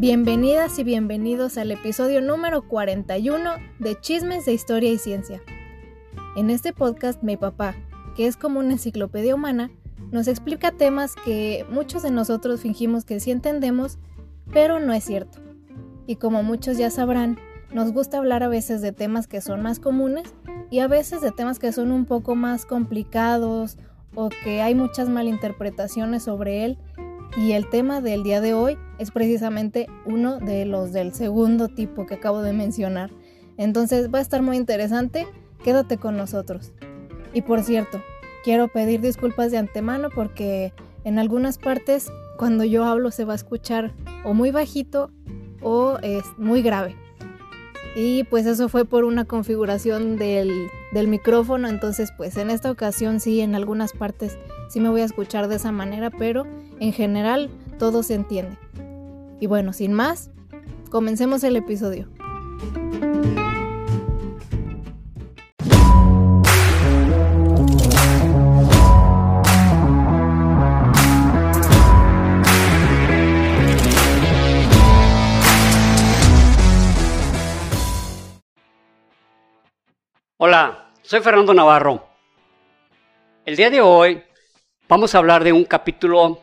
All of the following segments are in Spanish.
Bienvenidas y bienvenidos al episodio número 41 de Chismes de Historia y Ciencia. En este podcast mi papá, que es como una enciclopedia humana, nos explica temas que muchos de nosotros fingimos que sí entendemos, pero no es cierto. Y como muchos ya sabrán, nos gusta hablar a veces de temas que son más comunes y a veces de temas que son un poco más complicados o que hay muchas malinterpretaciones sobre él y el tema del día de hoy es precisamente uno de los del segundo tipo que acabo de mencionar. Entonces va a estar muy interesante, quédate con nosotros. Y por cierto, quiero pedir disculpas de antemano porque en algunas partes cuando yo hablo se va a escuchar o muy bajito o es muy grave. Y pues eso fue por una configuración del, del, micrófono, entonces pues en esta ocasión sí, en algunas partes sí me voy a escuchar de esa manera, pero en general todo se entiende. Y bueno, sin más, comencemos el episodio. Hola, soy Fernando Navarro. El día de hoy vamos a hablar de un capítulo,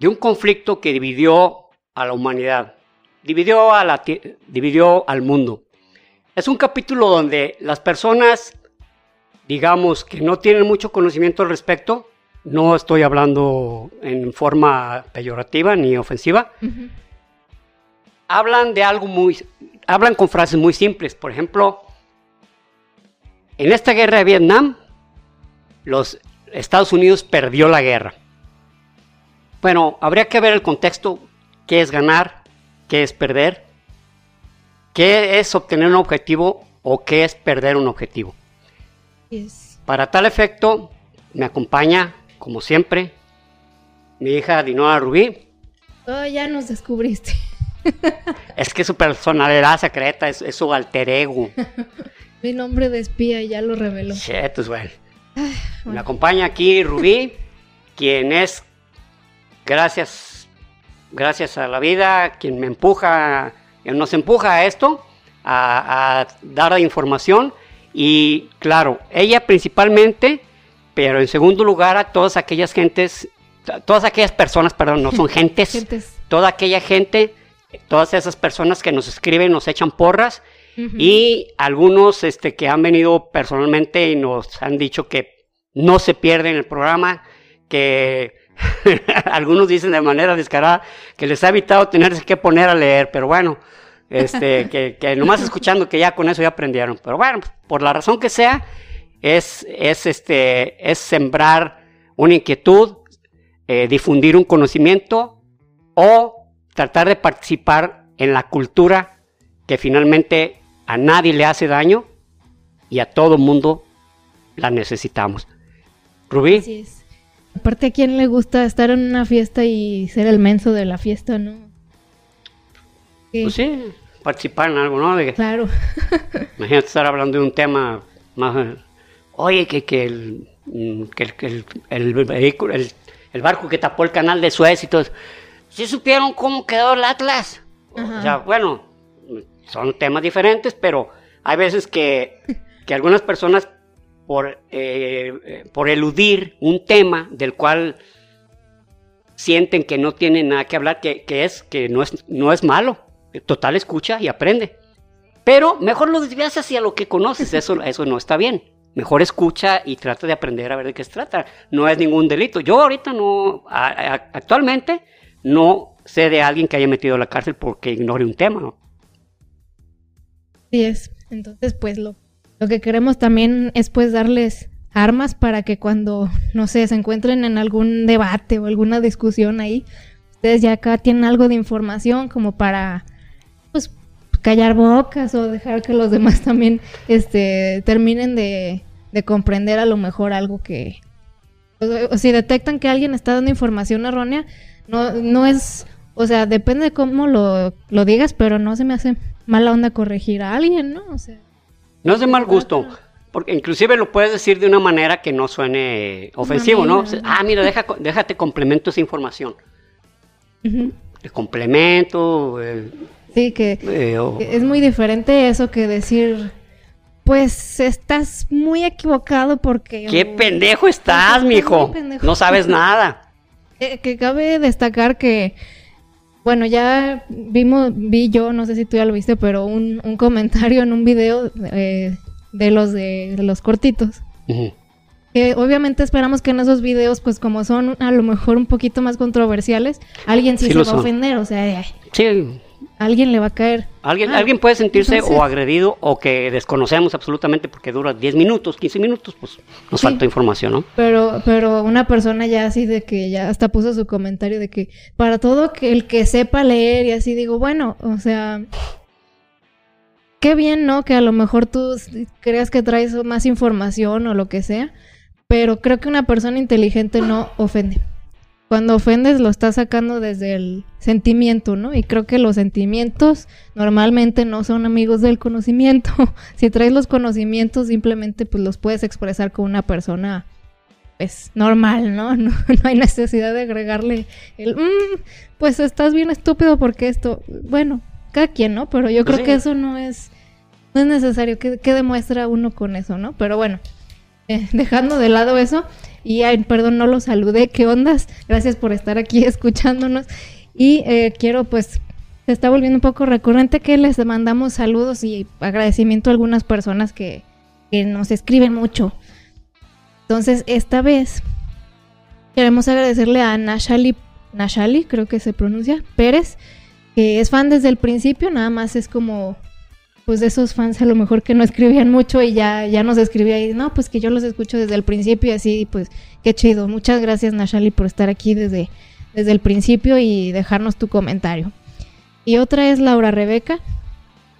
de un conflicto que dividió a la humanidad, dividió, a la, dividió al mundo. Es un capítulo donde las personas, digamos, que no tienen mucho conocimiento al respecto, no estoy hablando en forma peyorativa ni ofensiva, hablan de algo muy, hablan con frases muy simples. Por ejemplo, en esta guerra de Vietnam, los Estados Unidos perdió la guerra. Bueno, habría que ver el contexto, qué es ganar, qué es perder, qué es obtener un objetivo o qué es perder un objetivo. Para tal efecto, me acompaña, como siempre, mi hija Dinoa Rubí. Oh, ya nos descubriste. es que su personalidad secreta es, es su alter ego. Mi nombre de espía ya lo reveló. Pues bueno. Me acompaña aquí Rubí, quien es, gracias, gracias a la vida, quien me empuja, quien nos empuja a esto, a, dar la información. Y claro, ella principalmente, pero en segundo lugar a todas aquellas gentes, todas aquellas personas, perdón, no son gentes, gentes. toda aquella gente, todas esas personas que nos escriben, nos echan porras y algunos este, que han venido personalmente y nos han dicho que no se pierden el programa, que algunos dicen de manera descarada que les ha evitado tenerse que poner a leer, pero bueno, este, que, que nomás escuchando que ya con eso ya aprendieron. Pero bueno, por la razón que sea, es, es, este, es sembrar una inquietud, eh, difundir un conocimiento o tratar de participar en la cultura que finalmente a nadie le hace daño y a todo mundo la necesitamos. Rubí. Aparte, ¿a quién le gusta estar en una fiesta y ser el menso de la fiesta, no? Pues sí, participar en algo, ¿no? claro. imagínate estar hablando de un tema más... Oye, que, que, el, mm, que, el, vehículo, el, el, barco que tapó el canal de Suez y todo ¿Sí supieron cómo quedó el Atlas? O sea, bueno, son temas diferentes, pero hay veces que, algunas personas por, eh, por eludir un tema del cual sienten que no tienen nada que hablar, que, es que no es, no es malo. Total escucha y aprende. Pero mejor lo desvías hacia lo que conoces, eso, eso no está bien. Mejor escucha y trata de aprender a ver de qué se trata. No es ningún delito. Yo ahorita no, actualmente no sé de alguien que haya metido a la cárcel porque ignore un tema. Sí es. Entonces, pues lo, lo que queremos también es pues darles armas para que cuando, no sé, se encuentren en algún debate o alguna discusión ahí, ustedes ya acá tienen algo de información como para, pues, callar bocas o dejar que los demás también, este, terminen de, de comprender a lo mejor algo que, o, si detectan que alguien está dando información errónea, no, no es, o sea, depende de cómo lo, lo digas, pero no se me hace mala onda corregir a alguien, ¿no? O sea, no es de mal gusto, porque inclusive lo puedes decir de una manera que no suene ofensivo, ¿no? Ah, mira, deja, déjate complemento esa información. de complemento. Eh, sí, que eh, es muy diferente eso que decir, pues estás muy equivocado porque... ¡Qué pendejo estás, mijo! No sabes nada. Eh, que cabe destacar que, bueno, ya vimos, vi yo, no sé si tú ya lo viste, pero un, comentario en un video de los de, los cortitos. Obviamente esperamos que en esos videos, pues como son a lo mejor un poquito más controversiales, alguien sí, se va a ofender, o sea, sí. Alguien le va a caer. Alguien, ah, alguien puede sentirse o agredido o que desconocemos absolutamente porque dura 10 minutos, 15 minutos, pues nos falta información, ¿no? Pero, pero una persona ya así de que ya hasta puso su comentario de que para todo que el que sepa leer y así digo, bueno, o sea, qué bien, ¿no? Que a lo mejor tú creas que traes más información o lo que sea, pero creo que una persona inteligente no ofende. Cuando ofendes lo estás sacando desde el sentimiento, ¿no? Y creo que los sentimientos normalmente no son amigos del conocimiento. si traes los conocimientos simplemente pues los puedes expresar con una persona pues normal, ¿no? No, hay necesidad de agregarle el, mm, pues estás bien estúpido porque esto, bueno, cada quien, ¿no? Pero yo creo que eso no es, no es necesario. ¿Qué, ¿Qué, demuestra uno con eso, no? Pero bueno, dejando de lado eso, y perdón, no lo saludé, ¿qué ondas? Gracias por estar aquí escuchándonos. Y eh, quiero pues, se está volviendo un poco recurrente que les mandamos saludos y agradecimiento a algunas personas que, que nos escriben mucho. Entonces, esta vez queremos agradecerle a Nashali, Nashali, creo que se pronuncia, Pérez, que es fan desde el principio, nada más es como pues de esos fans a lo mejor que no escribían mucho y ya, ya nos escribía y no, pues que yo los escucho desde el principio y así, pues qué chido. Muchas gracias Nashali por estar aquí desde, desde el principio y dejarnos tu comentario. Y otra es Laura Rebeca,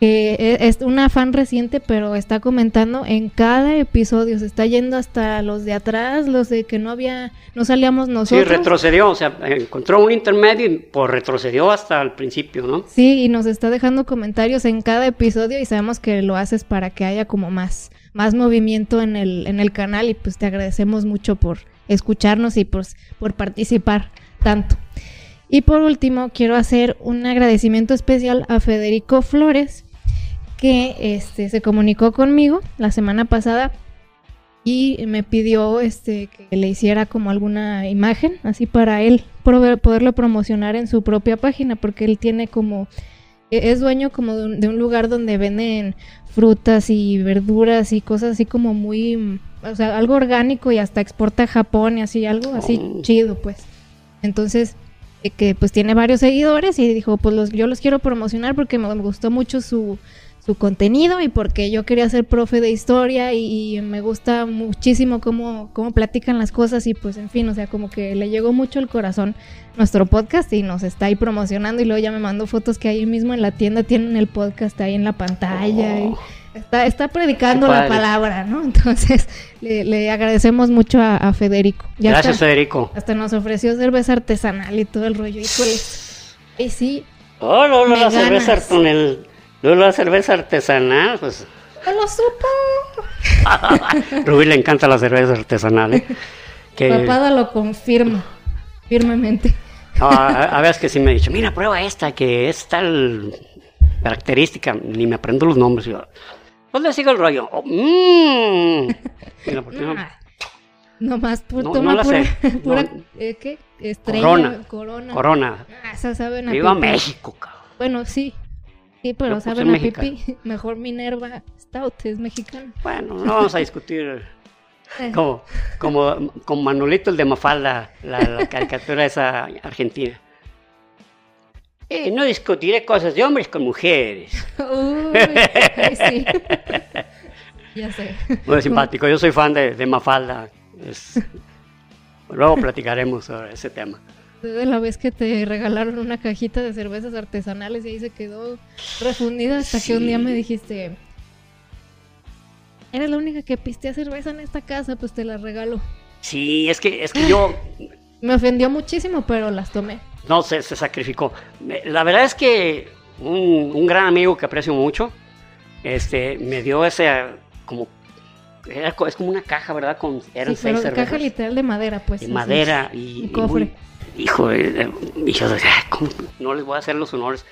que e, es una fan reciente, pero está comentando en cada episodio, se está yendo hasta los de atrás, los de que no había, no salíamos nosotros. Sí, retrocedió, o sea, encontró un intermedio y pues retrocedió hasta el principio, ¿no? Sí, y nos está dejando comentarios en cada episodio y sabemos que lo haces para que haya como más, más movimiento en el, en el canal y pues te agradecemos mucho por escucharnos y pues, por participar tanto. Y por último, quiero hacer un agradecimiento especial a Federico Flores, que este, se comunicó conmigo la semana pasada y me pidió este, que le hiciera como alguna imagen, así para él poderlo promocionar en su propia página, porque él tiene como, e-, es dueño como de un, lugar donde venden frutas y verduras y cosas así como muy, o sea, algo orgánico y hasta exporta a Japón y así, algo así oh. chido, pues. Entonces, eh, que pues tiene varios seguidores y dijo, pues los, yo los quiero promocionar porque me gustó mucho su, su contenido y porque yo quería ser profe de historia y, me gusta muchísimo cómo, cómo platican las cosas y pues en fin, o sea, como que le llegó mucho el corazón nuestro podcast y nos está ahí promocionando y luego ya me mandó fotos que ahí mismo en la tienda tienen el podcast ahí en la pantalla y está, está predicando la palabra, ¿no? Entonces le, agradecemos mucho a, Federico. Gracias Federico. Hasta nos ofreció cerveza artesanal y todo el rollo. Y sí. Oh, no, no, la cerveza el Luego la cerveza artesanal, pues... ¡No lo supo! Rubí le encanta la cerveza artesanal, ¿eh? Que... Papada lo confirma, firmemente. a, veces que sí me ha dicho, mira, prueba esta, que es tal característica, ni me aprendo los nombres. Yo, pues le sigo el rollo. Oh, mmm. Mira, ¿por qué no? No más, no, toma no pura, sé. pura ¿eh, ¿qué? Estrella, corona. Corona. corona. Ah, esa Viva México, cabrón. Bueno, sí, Sí, pero pues, saben a pipí. Mejor Minerva Stout es mexicano. Bueno, no vamos a discutir. Eh. como, como con Manolito el de Mafalda, la, caricatura esa argentina. Eh, no discutiré cosas de hombres con mujeres. Uy, sí. ya sé. Muy simpático. Yo soy fan de, de Mafalda. Luego platicaremos sobre ese tema de la vez que te regalaron una cajita de cervezas artesanales y ahí se quedó refundida hasta que un día me dijiste, eres la única que pistea cerveza en esta casa, pues te la regalo. Sí, es que, es que yo... me ofendió muchísimo, pero las tomé. No, se, se sacrificó. La verdad es que un, gran amigo que aprecio mucho, este, me dio ese como es como una caja, ¿verdad? Con eran sí, caja literal de madera, pues. De madera y, un cofre hijo, eh, y yo decía, ¿cómo no les voy a hacer los honores?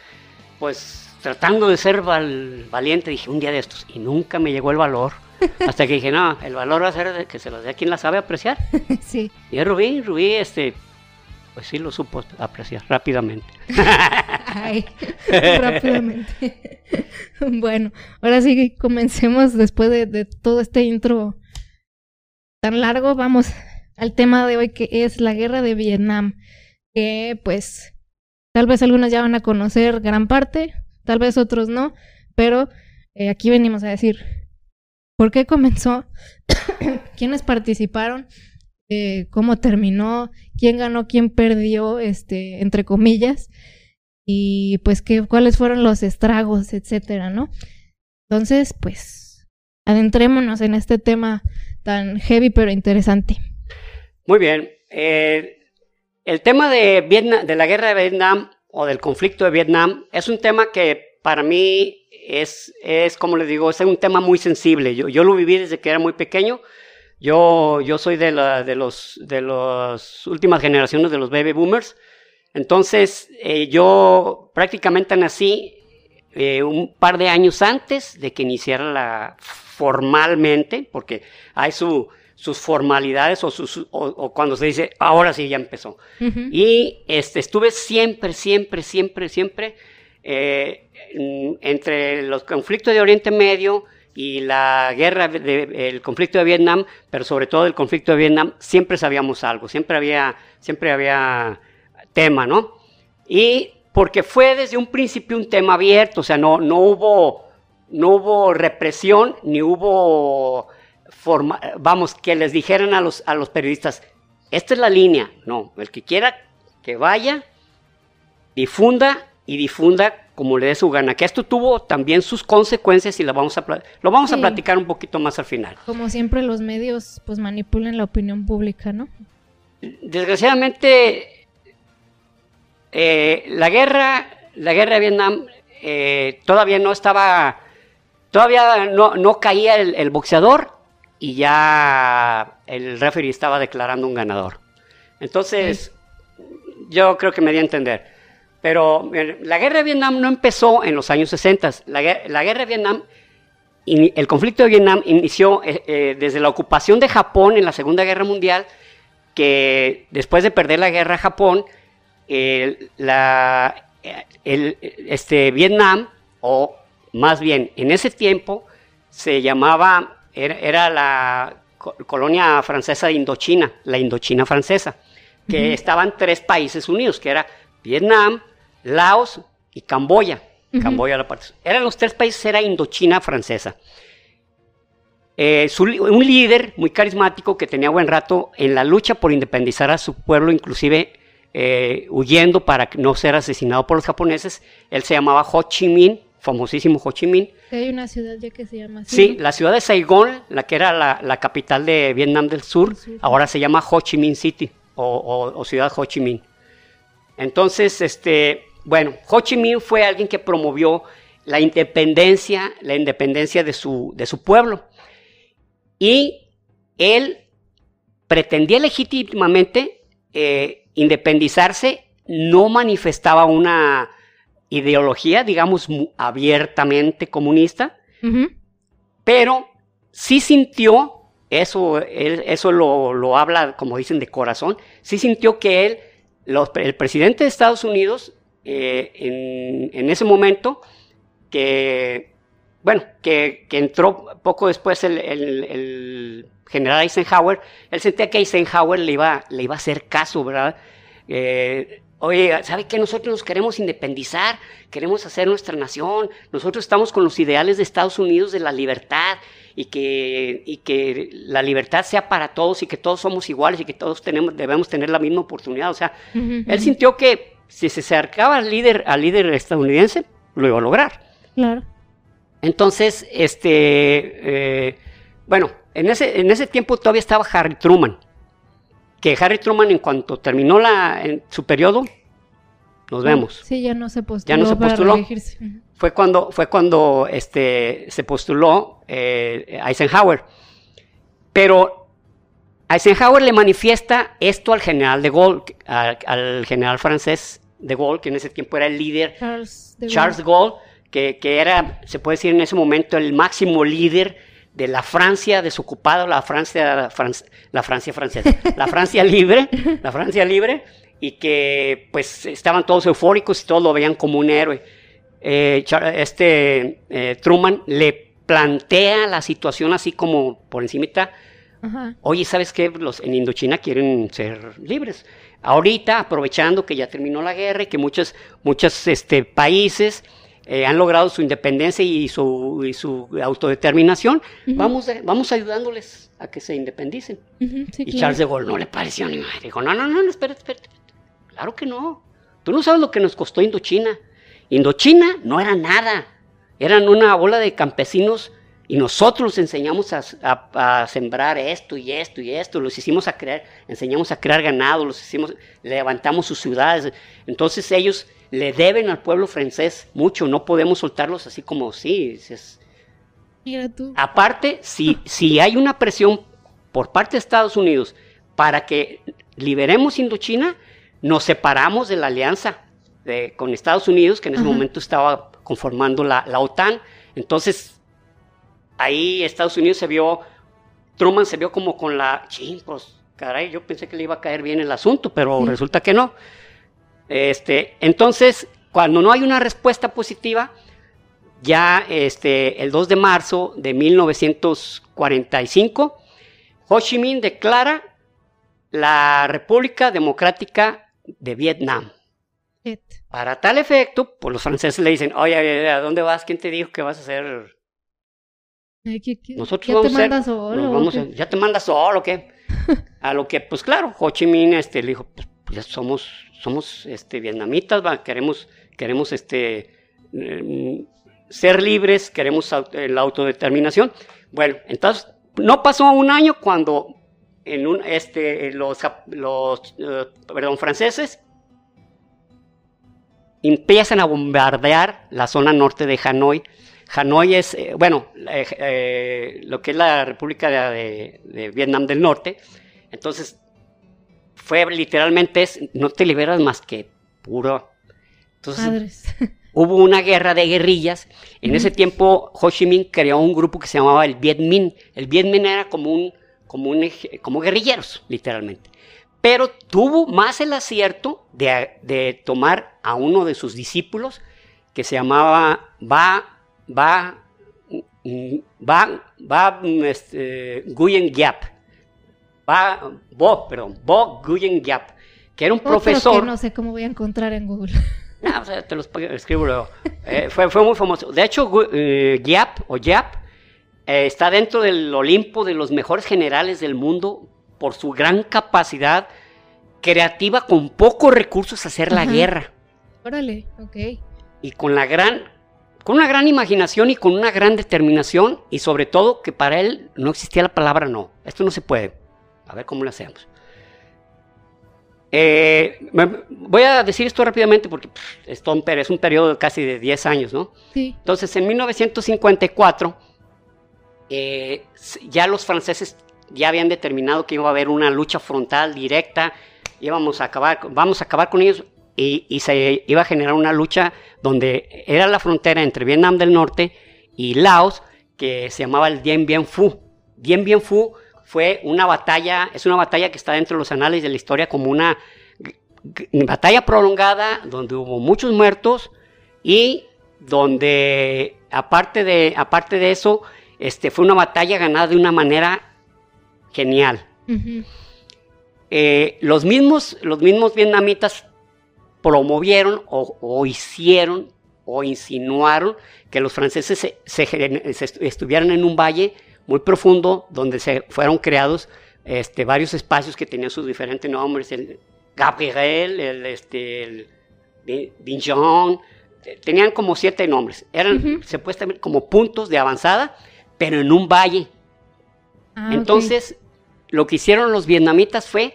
Pues tratando de ser valiente, dije un día de estos, y nunca me llegó el valor. Hasta que dije, no, el valor va a ser de que se lo dé a quien la sabe apreciar. Sí. Y Rubí, Rubí, este, pues sí lo supo apreciar rápidamente. Ay, rápidamente. bueno, ahora sí comencemos después de, de todo este intro tan largo, vamos al tema de hoy que es la guerra de Vietnam, que pues tal vez algunos ya van a conocer gran parte, tal vez otros no, pero eh, aquí venimos a decir por qué comenzó, quiénes participaron, eh, cómo terminó, quién ganó, quién perdió, este, entre comillas, y pues qué, cuáles fueron los estragos, etcétera, ¿no? Entonces, pues, adentrémonos en este tema tan heavy pero interesante. Muy bien. Eh, el tema de, Vietnam, de la guerra de Vietnam o del conflicto de Vietnam es un tema que para mí es, es como les digo, es un tema muy sensible. Yo, lo viví desde que era muy pequeño. Yo, yo soy de, la, de, los, de las últimas generaciones de los baby boomers. Entonces, eh, yo prácticamente nací eh, un par de años antes de que iniciara la formalmente, porque hay su, sus formalidades o, sus, o, cuando se dice, ahora sí ya empezó. Y este, estuve siempre, siempre, siempre, siempre eh, entre los conflictos de Oriente Medio y la guerra, de, el conflicto de Vietnam, pero sobre todo el conflicto de Vietnam, siempre sabíamos algo, siempre había, siempre había tema, ¿no? Y porque fue desde un principio un tema abierto, o sea, no, no, hubo, no hubo represión, ni hubo vamos, que les dijeran a los, a los periodistas, esta es la línea. No, el que quiera que vaya, difunda y difunda como le dé su gana. Que esto tuvo también sus consecuencias y lo vamos a, lo vamos a platicar un poquito más al final. Como siempre los medios pues manipulan la opinión pública, ¿no? Desgraciadamente, eh, la guerra, la guerra de Vietnam eh, todavía no estaba, todavía no, no caía el boxeador y ya el referee estaba declarando un ganador. Entonces, yo creo que me di a entender. Pero eh, la guerra de Vietnam no empezó en los años 60. La, guerra de Vietnam, el conflicto de Vietnam inició eh, eh, desde la ocupación de Japón en la Segunda Guerra Mundial, que después de perder la guerra Japón, la, este, Vietnam, o más bien en ese tiempo, se llamaba era, la colonia francesa de Indochina, la Indochina francesa, que estaban tres países unidos, que era Vietnam, Laos y Camboya. Camboya la parte. Eran los tres países, era Indochina francesa. Eh, un líder muy carismático que tenía buen rato en la lucha por independizar a su pueblo, inclusive eh, huyendo para no ser asesinado por los japoneses. Él se llamaba Ho Chi Minh, famosísimo Ho Chi Minh. Hay una ciudad ya que se llama así. Sí, la ciudad de Saigón, la que era la, capital de Vietnam del Sur, ahora se llama Ho Chi Minh City o, ciudad Ho Chi Minh. Entonces, este, bueno, Ho Chi Minh fue alguien que promovió la independencia, la independencia de su, de su pueblo. Y él pretendía legítimamente eh, independizarse, no manifestaba una ideología, digamos, abiertamente comunista, pero sí sintió, eso, eso lo, habla, como dicen, de corazón, sí sintió que él, el presidente de Estados Unidos, eh, en, ese momento, que, bueno, que, entró poco después el, general Eisenhower, él sentía que Eisenhower le iba, le iba a hacer caso, ¿verdad? Eh, Oye, ¿sabe qué? Nosotros nos queremos independizar, queremos hacer nuestra nación, nosotros estamos con los ideales de Estados Unidos de la libertad y que, y que la libertad sea para todos y que todos somos iguales y que todos tenemos, debemos tener la misma oportunidad. O sea, él sintió que si se acercaba al líder, al líder estadounidense, lo iba a lograr. Claro. Entonces, este, eh, bueno, en ese, en ese tiempo todavía estaba Harry Truman que Harry Truman en cuanto terminó la, en su periodo, nos vemos. Sí, ya no se postuló. Ya no se postuló. Fue cuando, fue cuando este, se postuló eh, Eisenhower. Pero Eisenhower le manifiesta esto al general de Gaulle, al, general francés de Gaulle, que en ese tiempo era el líder, Charles de Gaulle, que, era, se puede decir en ese momento, el máximo líder de la Francia desocupada, la Francia, la Francia francesa, la Francia libre, la Francia libre, y que pues estaban todos eufóricos y todos lo veían como un héroe. Eh, este eh, Truman le plantea la situación así como por encimita. Oye, ¿sabes qué? Los en Indochina quieren ser libres. Ahorita, aprovechando que ya terminó la guerra y que muchos, muchos este, países eh, han logrado su independencia y su, su autodeterminación, vamos, vamos ayudándoles a que se independicen. y Charles de Gaulle no le pareció ni más. Dijo, no, no, no, espérate, espérate. Claro que no. Tú no sabes lo que nos costó Indochina. Indochina no era nada. Eran una bola de campesinos y nosotros los enseñamos a, sembrar esto y esto y esto, los hicimos a crear, enseñamos a crear ganado, los hicimos, levantamos sus ciudades. Entonces ellos le deben al pueblo francés mucho, no podemos soltarlos así como sí. Mira tú. Aparte, si, si hay una presión por parte de Estados Unidos para que liberemos Indochina, nos separamos de la alianza con Estados Unidos, que en ese momento estaba conformando la, OTAN. Entonces, ahí Estados Unidos se vio, Truman se vio como con la, ching, pues, caray, yo pensé que le iba a caer bien el asunto, pero resulta que no. Este, entonces, cuando no hay una respuesta positiva, ya este, el 2 de marzo de 1945, Ho Chi Minh declara la República Democrática de Vietnam. Para tal efecto, pues los franceses le dicen, oye, ¿a dónde vas? ¿Quién te dijo que vas a hacer? Nosotros ya te manda solo. ya te manda solo, ¿qué? a lo que, pues claro, Ho Chi Minh este, le dijo, pues, ya somos, somos este, vietnamitas, queremos, queremos este, mm, ser libres, queremos la autodeterminación. Bueno, entonces, no pasó un año cuando en un, este, los, los eh, perdón, franceses empiezan a bombardear la zona norte de Hanoi. Hanoi es, eh, bueno, eh, lo que es la República de, Vietnam del Norte. Entonces, fue literalmente, es, no te liberas más que puro. Entonces, hubo una guerra de guerrillas. En ese tiempo, Ho Chi Minh creó un grupo que se llamaba el Viet Minh. El Viet Minh era como un, como un, como guerrilleros, literalmente pero tuvo más el acierto de, tomar a uno de sus discípulos que se llamaba Ba, ba, ba, ba este, Guyen Gyap. Ba, Bo, perdón, Bo Guyen Gyap, que era un profesor. Que no sé cómo voy a encontrar en Google. No, o sea, te los escribo luego. Eh, fue, fue, muy famoso. De hecho, eh, Gyap o Gyap eh, está dentro del Olimpo de los mejores generales del mundo por su gran capacidad creativa con pocos recursos hacer la guerra. Órale, ok. Y con la gran, con una gran imaginación y con una gran determinación y sobre todo que para él no existía la palabra no. Esto no se puede. A ver cómo lo hacemos. Eh, voy a decir esto rápidamente porque es, es un periodo casi de 10 años, ¿no? Sí. Entonces, en 1954, eh, ya los franceses ya habían determinado que iba a haber una lucha frontal directa, íbamos a acabar, vamos a acabar con ellos y, se iba a generar una lucha donde era la frontera entre Vietnam del Norte y Laos que se llamaba el Dien Bien Phu. Dien Bien Phu fue una batalla, es una batalla que está dentro de los anales de la historia como una batalla prolongada donde hubo muchos muertos y donde aparte de, aparte de eso, este, fue una batalla ganada de una manera genial. Eh, los, mismos, los mismos vietnamitas promovieron o, hicieron o insinuaron que los franceses se, estuvieran en un valle muy profundo donde se fueron creados este, varios espacios que tenían sus diferentes nombres, el Gabriel, el, este, tenían como siete nombres, eran supuestamente como puntos de avanzada, pero en un valle. Ah, Entonces, lo que hicieron los vietnamitas fue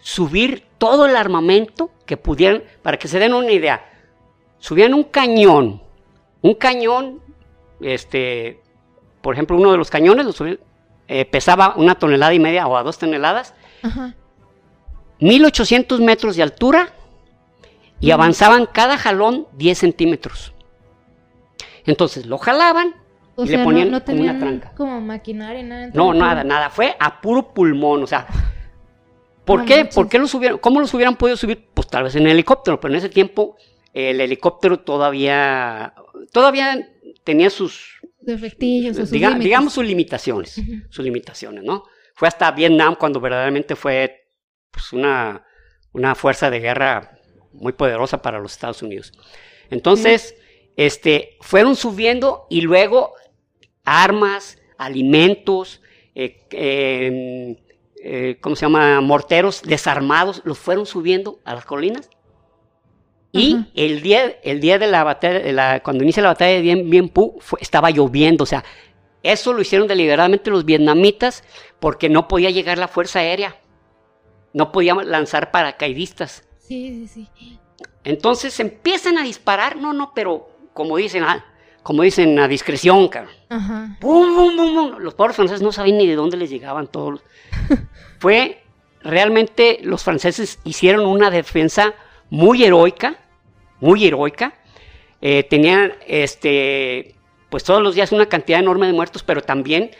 subir todo el armamento que pudieran, para que se den una idea, subían un cañón, un cañón, este, por ejemplo, uno de los cañones lo eh, pesaba una tonelada y media o a dos toneladas, 1800 metros de altura y avanzaban cada jalón 10 centímetros. Entonces lo jalaban y le ponían una tranca. Como maquinaria, nada. No, nada, nada. Fue a puro pulmón, o sea. ¿Por qué? ¿Por qué los subieron? ¿Cómo los hubieran podido subir? Pues tal vez en helicóptero, pero en ese tiempo el helicóptero todavía, todavía tenía sus defectillos, sus digamos sus limitaciones, sus limitaciones, ¿no? Fue hasta Vietnam cuando verdaderamente fue pues, una, una fuerza de guerra muy poderosa para los Estados Unidos. Entonces, este, fueron subiendo y luego armas, alimentos, eh, em, eh, ¿cómo se llama? Morteros desarmados, los fueron subiendo a las colinas. Y el día, el día de la batalla, cuando inicia la batalla de Bien, Bien Phu, estaba lloviendo, o sea, eso lo hicieron deliberadamente los vietnamitas porque no podía llegar la fuerza aérea, no podían lanzar paracaidistas. Sí, sí, sí. Entonces empiezan a disparar, no, no, pero como dicen, ah, como dicen, a discreción, cabrón. Los pobres franceses no sabían ni de dónde les llegaban todos. Fue realmente los franceses hicieron una defensa muy heroica, muy heroica. Eh, tenían, este, pues todos los días una cantidad enorme de muertos, pero también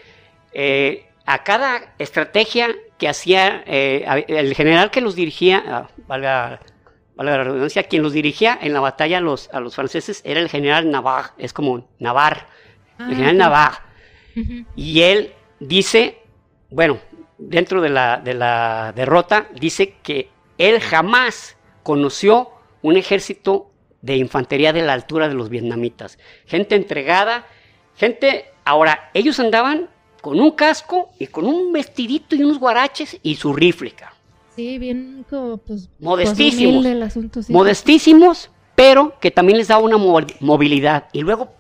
eh, a cada estrategia que hacía eh, el general que los dirigía, ah, valga, valga, la redundancia, quien los dirigía en la batalla a los, a los franceses era el general Navarre, es como Navarre, el ah, general Navarre. Y él dice, bueno, dentro de la, de la derrota, dice que él jamás conoció un ejército de infantería de la altura de los vietnamitas. Gente entregada, gente... Ahora, ellos andaban con un casco y con un vestidito y unos guaraches y su rifle. Sí, bien como pues... Modestísimos. modestísimos, pero que también les daba una movilidad. Y luego...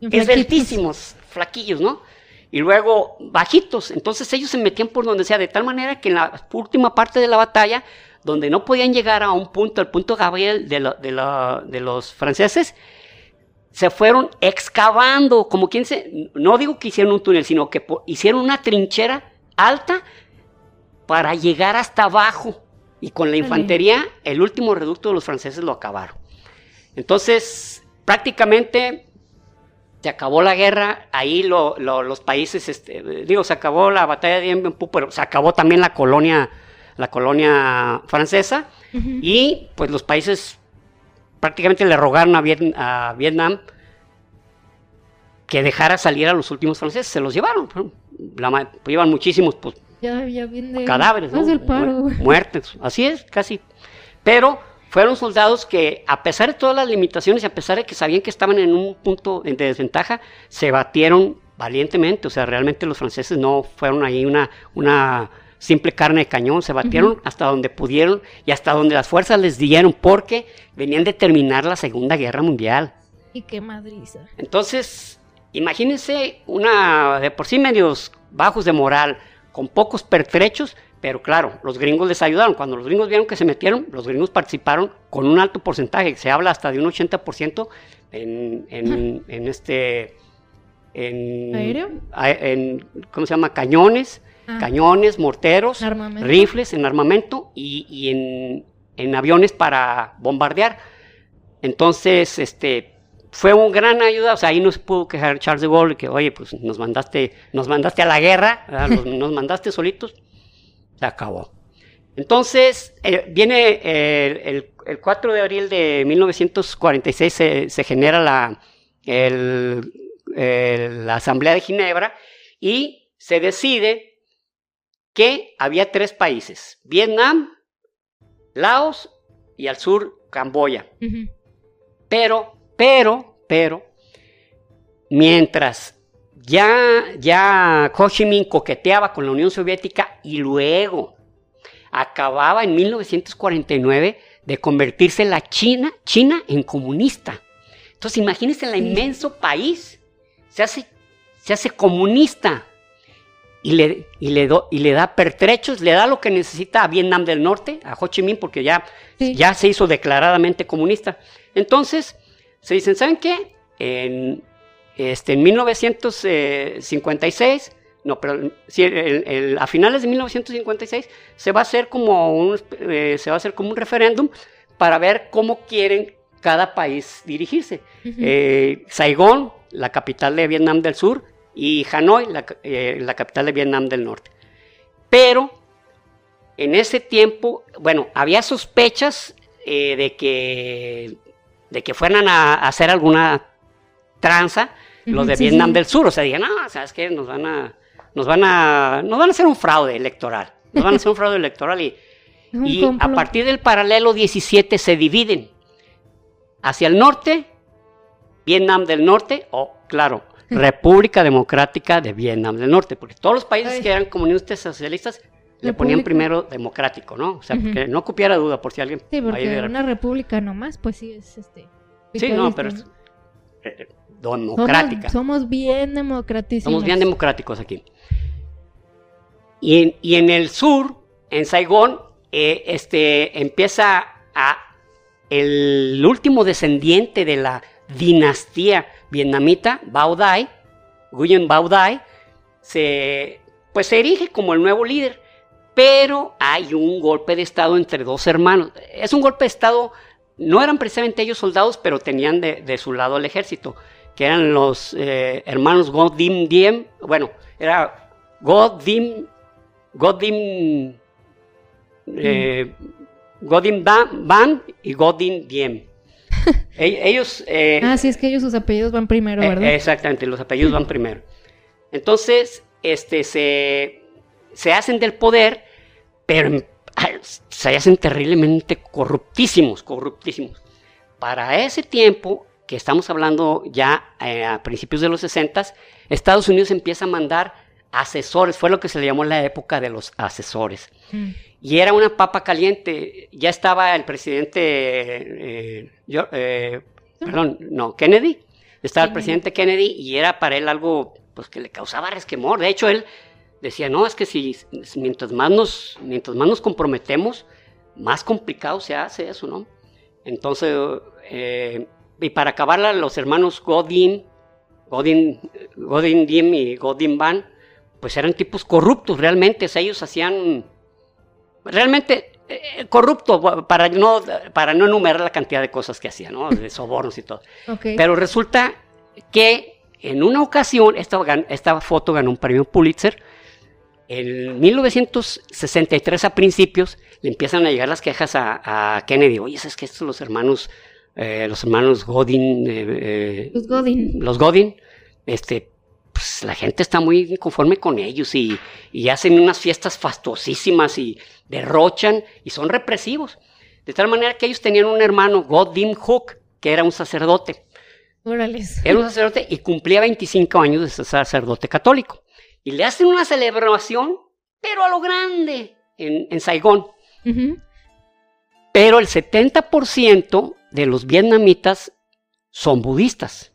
Esbeltísimos, flaquillos, ¿no? y luego bajitos. Entonces ellos se metían por donde sea, de tal manera que en la última parte de la batalla donde no podían llegar a un punto, el punto Gabriel de, de, los franceses, se fueron excavando, como quien se, no digo que hicieron un túnel, sino que hicieron una trinchera alta para llegar hasta abajo. Y con la infantería, el último reducto de los franceses lo acabaron. Entonces, prácticamente se acabó la guerra, ahí los países, este, digo, se acabó la batalla de Dien pero se acabó también la colonia la colonia francesa, y pues los países prácticamente le rogaron a, Vietnam que dejara salir a los últimos franceses, se los llevaron, la, llevan muchísimos pues, cadáveres, muertes, así es, casi. Pero fueron soldados que, a pesar de todas las limitaciones y a pesar de que sabían que estaban en un punto de desventaja, se batieron valientemente. O sea, realmente los franceses no fueron ahí una, una simple carne de cañón, se batieron hasta donde pudieron y hasta donde las fuerzas les dieron, porque venían de terminar la Segunda Guerra Mundial. Y qué madriza. Entonces, imagínense una de por sí medios bajos de moral, con pocos pertrechos, pero claro, los gringos les ayudaron. Cuando los gringos vieron que se metieron, los gringos participaron con un alto porcentaje, se habla hasta de un 80% en, en, en este... En, ¿Aéreo? En, ¿Cómo se llama? Cañones, Ah. cañones, morteros, rifles en armamento y, en, aviones para bombardear. Entonces, este, fue un gran ayuda, o sea, ahí no se pudo quejar Charles de Gaulle que, oye, pues nos mandaste, nos mandaste a la guerra, nos mandaste solitos, se acabó. Entonces, eh, viene el, 4 de abril de 1946, se, se genera la, la Asamblea de Ginebra y se decide que había tres países, Vietnam, Laos y al sur Camboya. Pero, pero, pero, mientras ya, ya Ho Chi Minh coqueteaba con la Unión Soviética y luego acababa en 1949 de convertirse la China, China en comunista. Entonces imagínense el inmenso país, se hace, se hace comunista y le, y le, y le da pertrechos, le da lo que necesita a Vietnam del Norte, a Ho Chi Minh, porque ya, ya se hizo declaradamente comunista. Entonces, se dicen, ¿saben qué? En, este, en 1956, no, pero sí, a finales de 1956 se va a hacer como un, eh, se va a hacer como un referéndum para ver cómo quieren cada país dirigirse. Eh, Saigón, la capital de Vietnam del Sur, y Hanoi, la, eh, la capital de Vietnam del Norte. Pero en ese tiempo, bueno, había sospechas de, que, de que fueran a, hacer alguna tranza los de Vietnam del Sur. O sea, digan, no, ¿sabes qué? Nos van a nos van a, nos van a hacer un fraude electoral. Nos van a hacer un fraude electoral y, y a partir del paralelo 17 se dividen hacia el norte, Vietnam del Norte, o claro, República Democrática de Vietnam del Norte, porque todos los países que eran comunistas socialistas le ponían primero democrático, ¿no? O sea, que no cupiera duda por si alguien... Sí, porque una república nomás, pues sí, es este... Sí, no, pero es eh, democrática. Somos, bien democráticos. Somos bien democráticos aquí. Y en, el sur, en Saigón, eh, este, empieza a el último descendiente de la dinastía vietnamita, Bao Dai, Nguyen Bao Dai, se, pues se erige como el nuevo líder, pero hay un golpe de estado entre dos hermanos. Es un golpe de estado, no eran precisamente ellos soldados, pero tenían de, su lado el ejército, que eran los eh, hermanos God Dim Diem, bueno, era God Dim Godin, eh, Godin Van y Godin Diem. ellos... Eh, ah, sí, es que ellos sus apellidos van primero, eh, ¿verdad? exactamente, los apellidos van primero. Entonces, este, se, se hacen del poder, pero se hacen terriblemente corruptísimos, corruptísimos. Para ese tiempo, que estamos hablando ya a principios de los 60, Estados Unidos empieza a mandar asesores, fue lo que se le llamó la época de los asesores. Mm. Y era una papa caliente, ya estaba el presidente, eh, eh, perdón, no, Kennedy, estaba el presidente Kennedy y era para él algo pues, que le causaba resquemor. De hecho, él decía, no, es que si mientras más nos, mientras más nos comprometemos, más complicado se hace eso, ¿no? Entonces, eh, y para acabarla, los hermanos Godin, Godin, Godin Dim y Godin Van, pues eran tipos corruptos realmente, ellos hacían realmente eh, corrupto para no, para no enumerar la cantidad de cosas que hacían, ¿no? de sobornos y todo. Pero resulta que en una ocasión, esta, esta foto ganó un premio Pulitzer, en 1963 a principios le empiezan a llegar las quejas a, Kennedy, oye, es que estos los hermanos, eh, los hermanos Godin, eh, los Godin, los Godin, este, pues la gente está muy inconforme con ellos y, hacen unas fiestas fastuosísimas y derrochan y son represivos. De tal manera que ellos tenían un hermano, Godim Hook, que era un sacerdote. Era un sacerdote y cumplía 25 años de ser sacerdote católico. Y le hacen una celebración, pero a lo grande, en, Saigón. Pero el 70% de los vietnamitas son budistas.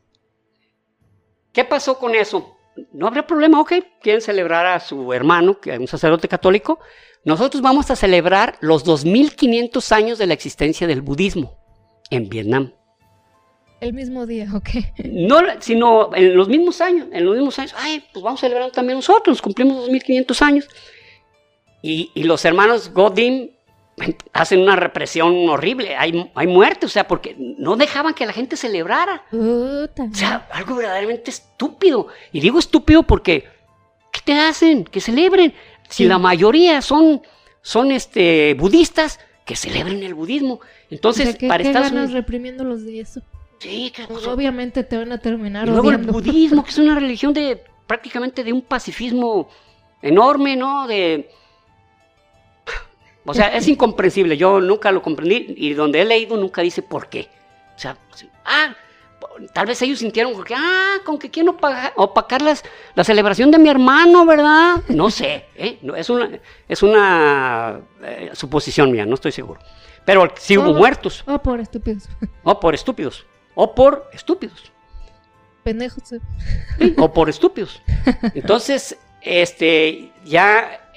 ¿Qué pasó con eso? No habría problema, ok, quieren celebrar a su hermano, que es un sacerdote católico. Nosotros vamos a celebrar los 2500 años de la existencia del budismo en Vietnam. El mismo día, ok. No, sino en los mismos años, en los mismos años, ay, pues vamos a celebrar también nosotros, cumplimos 2500 años. Y, y los hermanos Godin hacen una represión horrible, hay, hay muerte, o sea, porque no dejaban que la gente celebrara. o sea, algo verdaderamente estúpido. Y digo estúpido porque, ¿qué te hacen? Que celebren. Si la mayoría son, son este, budistas, que celebren el budismo. Entonces, ¿qué, para ganas reprimiéndolos de eso? Sí, pues, obviamente te van a terminar y luego el budismo, que es una religión de prácticamente de un pacifismo enorme, ¿no? De o sea, es incomprensible. Yo nunca lo comprendí y donde he leído nunca dice por qué. O sea, ah, tal vez ellos sintieron que, ah, con que quieren opacar la celebración de mi hermano, ¿verdad? No sé, ¿eh? es una, es una eh, suposición mía, no estoy seguro. Pero sí hubo muertos. O por estúpidos. O por estúpidos. O por estúpidos. Pendejos. o por estúpidos. Entonces, este, ya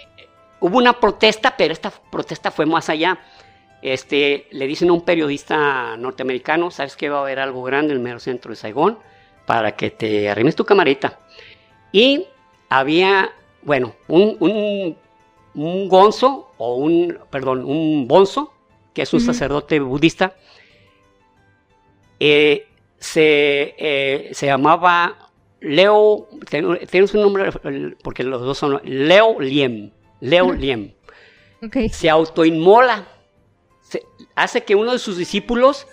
hubo una protesta, pero esta protesta fue más allá. Este, le dicen a un periodista norteamericano, sabes que va a haber algo grande en el mero centro de Saigón para que te arrimes tu camarita. Y había bueno, un, un, un gonzo o un, perdón, un bonzo, que es un sacerdote budista, eh, se, eh, se, llamaba Leo, tiene su nombre porque los dos son Leo Liem, Leo Liem. Se autoinmola, hace que uno de sus discípulos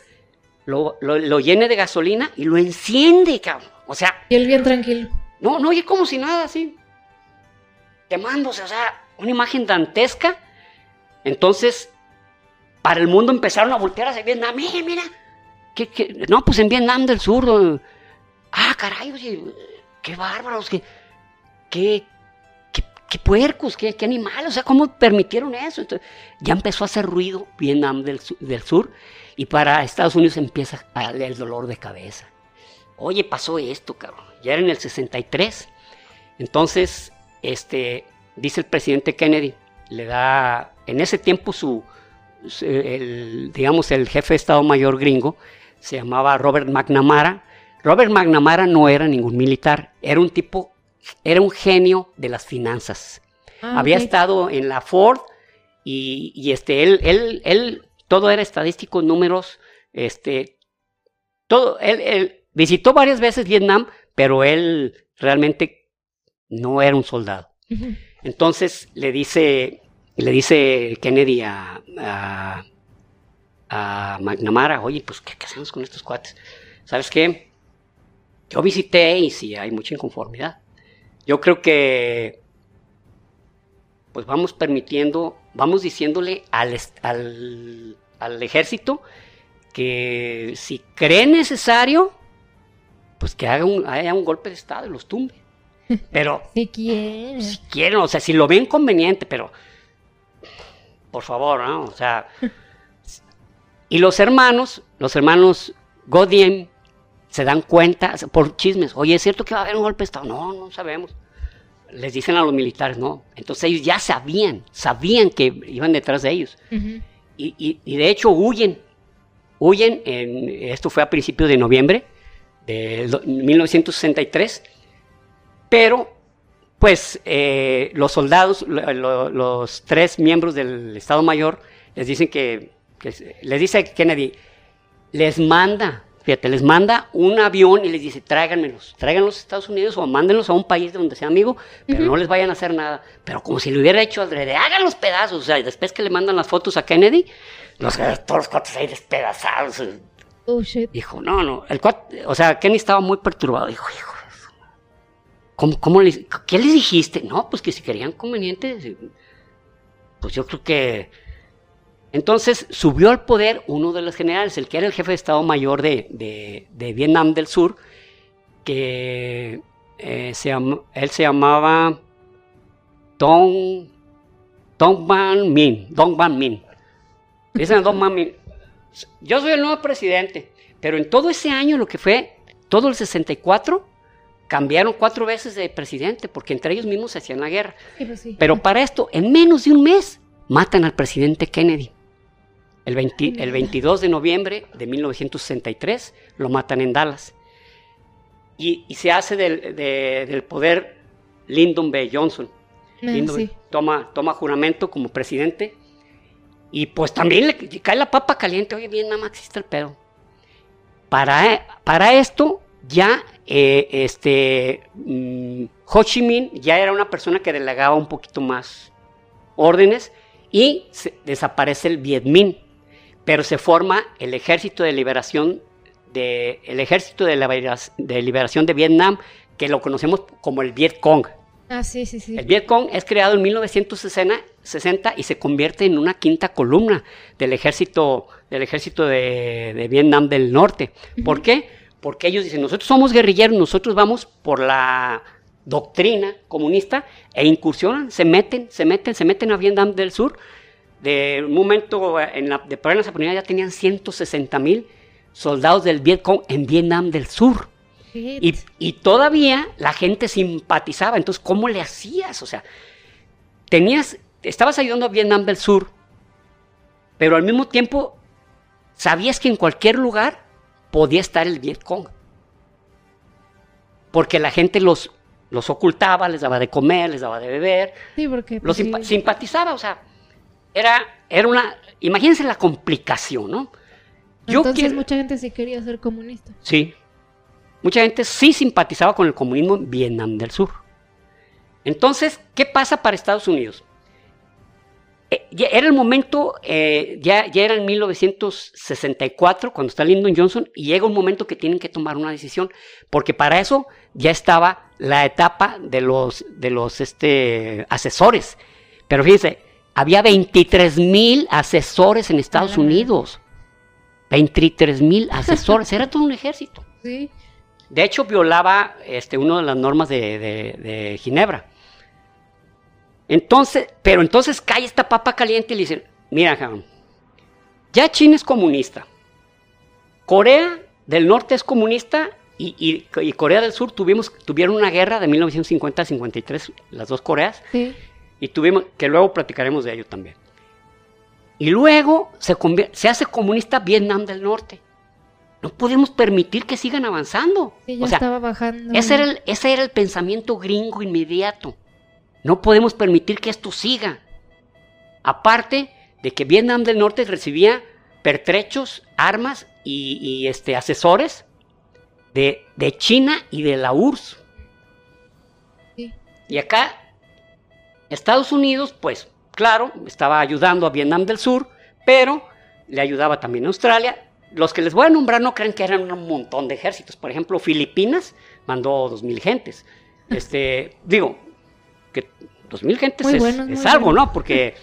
lo, lo, llene de gasolina y lo enciende, cabrón. O sea. Y él bien tranquilo. No, no, oye, como si nada, así. Quemándose, o sea, una imagen dantesca. Entonces, para el mundo empezaron a voltear hacia Vietnam. Mira, mira. ¿Qué, No, pues en Vietnam del Sur. Ah, caray, oye, qué bárbaros, qué, qué, qué, puercos, qué, qué, animales, o sea, ¿cómo permitieron eso? Ya empezó a hacer ruido Vietnam del, Sur y para Estados Unidos empieza el dolor de cabeza. Oye, pasó esto, cabrón. Ya era en el 63. Entonces, este, dice el presidente Kennedy, le da, en ese tiempo su, digamos, el jefe de Estado Mayor gringo se llamaba Robert McNamara. Robert McNamara no era ningún militar, era un tipo, era un genio de las finanzas. Ah, Había estado en la Ford y, este, él, él, él, todo era estadístico, números, este, todo, él, él visitó varias veces Vietnam, pero él realmente no era un soldado. Entonces le dice, le dice Kennedy a, a, McNamara, oye, pues ¿qué, hacemos con estos cuates? ¿Sabes qué? Yo visité y sí hay mucha inconformidad. Yo creo que pues vamos permitiendo, vamos diciéndole al, al, al ejército que si cree necesario, pues que haga un, haya un golpe de Estado y los tumbe. Pero. si quieren. Si quieren, o sea, si lo ven conveniente, pero. Por favor, ¿no? O sea. y los hermanos, los hermanos Godien, se dan cuenta por chismes. Oye, ¿es cierto que va a haber un golpe de Estado? No, no sabemos. Les dicen a los militares, no. Entonces ellos ya sabían, sabían que iban detrás de ellos. y, y, de hecho huyen. Huyen, en, esto fue a principios de noviembre de 1963 pero, pues, eh, los soldados, los tres miembros del Estado Mayor, les dicen que, les dice Kennedy, les manda, fíjate, les manda un avión y les dice, tráiganmelos, tráiganlos a Estados Unidos o mándenlos a un país donde sea amigo, pero no les vayan a hacer nada. Pero como si lo hubiera hecho alrededor, hagan los pedazos. O sea, después que le mandan las fotos a Kennedy, los, todos los cuates ahí despedazados. Oh, shit. Dijo, no, no. El o sea, Kennedy estaba muy perturbado. Dijo, hijo, ¿Cómo, ¿Qué les dijiste? No, pues que si querían conveniente, pues yo creo que... Entonces subió al poder uno de los generales, el que era el jefe de Estado Mayor de, Vietnam del Sur, que eh, se él se llamaba Dong, Dong Ban Min. Dong Ban Min. Dicen Dong Ban Min. Yo soy el nuevo presidente, pero en todo ese año, lo que fue, todo el 64, cambiaron cuatro veces de presidente porque entre ellos mismos se hacían la guerra. Pues Pero para esto, en menos de un mes, matan al presidente Kennedy. El, 22 de noviembre de 1963 lo matan en Dallas. Y, se hace del, poder Lyndon B. Johnson. Ah, toma, toma juramento como presidente. Y pues también le cae la papa caliente. Oye, bien, nada más existe el pedo. Para, para esto, ya eh, este, mm, Ho Chi Minh ya era una persona que delegaba un poquito más órdenes y desaparece el Viet Minh, pero se forma el Ejército de Liberación de, el Ejército de, de Liberación de Vietnam, que lo conocemos como el Viet Cong. Ah, sí, sí, sí. El Viet Cong es creado en 1960 y se convierte en una quinta columna del ejército, del ejército de, Vietnam del Norte. ¿Por qué? porque ellos dicen, nosotros somos guerrilleros, nosotros vamos por la doctrina comunista e incursionan, se meten, se meten, se meten a Vietnam del Sur. De un momento, en la, de la ya tenían 160 mil soldados del Vietcong en Vietnam del Sur. Y, y, todavía la gente simpatizaba. Entonces, ¿cómo le hacías? O sea, tenías, estabas ayudando a Vietnam del Sur, pero al mismo tiempo sabías que en cualquier lugar podía estar el Vietcong. Porque la gente los, los ocultaba, les daba de comer, les daba de beber. Sí, porque... Los pues, sí. simpatizaba, o sea, era, era una... Imagínense la complicación, ¿no? Entonces mucha gente sí quería ser comunista. Sí. Mucha gente sí simpatizaba con el comunismo en Vietnam del Sur. Entonces, ¿qué pasa para Estados Unidos? Eh, era el momento, eh, ya, ya era en 1964, cuando está Lyndon Johnson, y llega un momento que tienen que tomar una decisión, porque para eso ya estaba la etapa de los, de los este, asesores. Pero fíjense, había 23 mil asesores en Estados Unidos. 23 mil asesores, era todo un ejército. Sí. De hecho, violaba este, una de las normas de Ginebra. Entonces, pero entonces cae esta papa caliente y le dicen, mira, ya China es comunista, Corea del Norte es comunista y, Corea del Sur tuvimos, tuvieron una guerra de 1950 a 53, las dos Coreas, y tuvimos, que luego platicaremos de ello también. Y luego se, se hace comunista Vietnam del Norte. No podemos permitir que sigan avanzando. ya estaba bajando. Ese era, el, ese era el pensamiento gringo inmediato. No podemos permitir que esto siga. Aparte de que Vietnam del Norte recibía pertrechos, armas y, este, asesores de, China y de la URSS. Y acá, Estados Unidos, pues claro, estaba ayudando a Vietnam del Sur, pero le ayudaba también a Australia. Los que les voy a nombrar no creen que eran un montón de ejércitos. Por ejemplo, Filipinas mandó 2.000 gentes. Este, digo, que 2.000 gentes es, algo, ¿no? Porque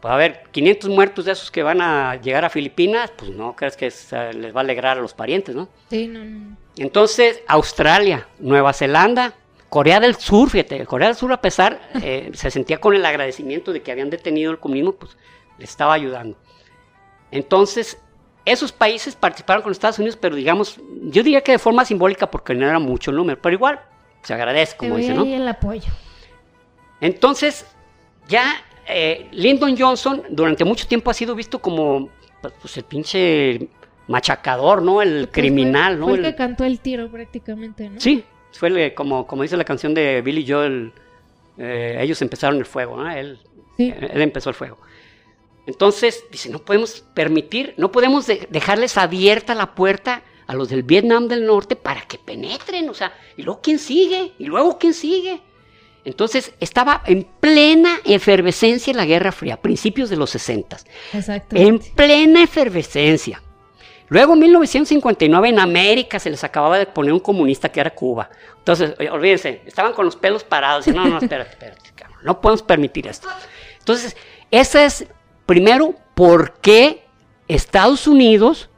puede haber 500 muertos de esos que van a llegar a Filipinas, pues no crees que les va a alegrar a los parientes, ¿no? Sí, no, no. Entonces, Australia, Nueva Zelanda, Corea del Sur, fíjate, Corea del Sur a pesar, eh, se sentía con el agradecimiento de que habían detenido el comunismo, pues le estaba ayudando. Entonces, esos países participaron con Estados Unidos, pero digamos, yo diría que de forma simbólica porque no era mucho el número, pero igual se agradece, como dice, ¿no? el apoyo. Entonces, ya eh, Lyndon Johnson durante mucho tiempo ha sido visto como pues, pues el pinche machacador, ¿no? El criminal, ¿no? Fue el, que cantó el tiro prácticamente, ¿no? Sí, fue como, como dice la canción de Billy Joel, eh, ellos empezaron el fuego, ¿no? Él, él empezó el fuego. Entonces, dice, no podemos permitir, no podemos dejarles abierta la puerta a los del Vietnam del Norte para que penetren, o sea, y luego quién sigue, y luego quién sigue. Entonces estaba en plena efervescencia la Guerra Fría, principios de los 60. En plena efervescencia. Luego en 1959 en América se les acababa de poner un comunista que era Cuba. Entonces, olvídense, estaban con los pelos parados. No, no, espérate, espérate, no podemos permitir esto. Entonces, ese es, primero, por qué Estados Unidos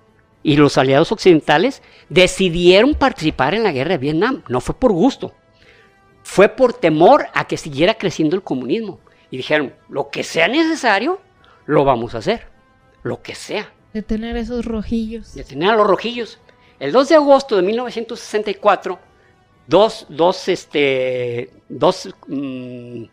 y los aliados occidentales decidieron participar en la guerra de Vietnam. No fue por gusto, fue por temor a que siguiera creciendo el comunismo. Y dijeron, lo que sea necesario, lo vamos a hacer. Lo que sea. Detener esos rojillos. Detener a los rojillos. El 2 de agosto de 1964, dos, dos, este, dos mm,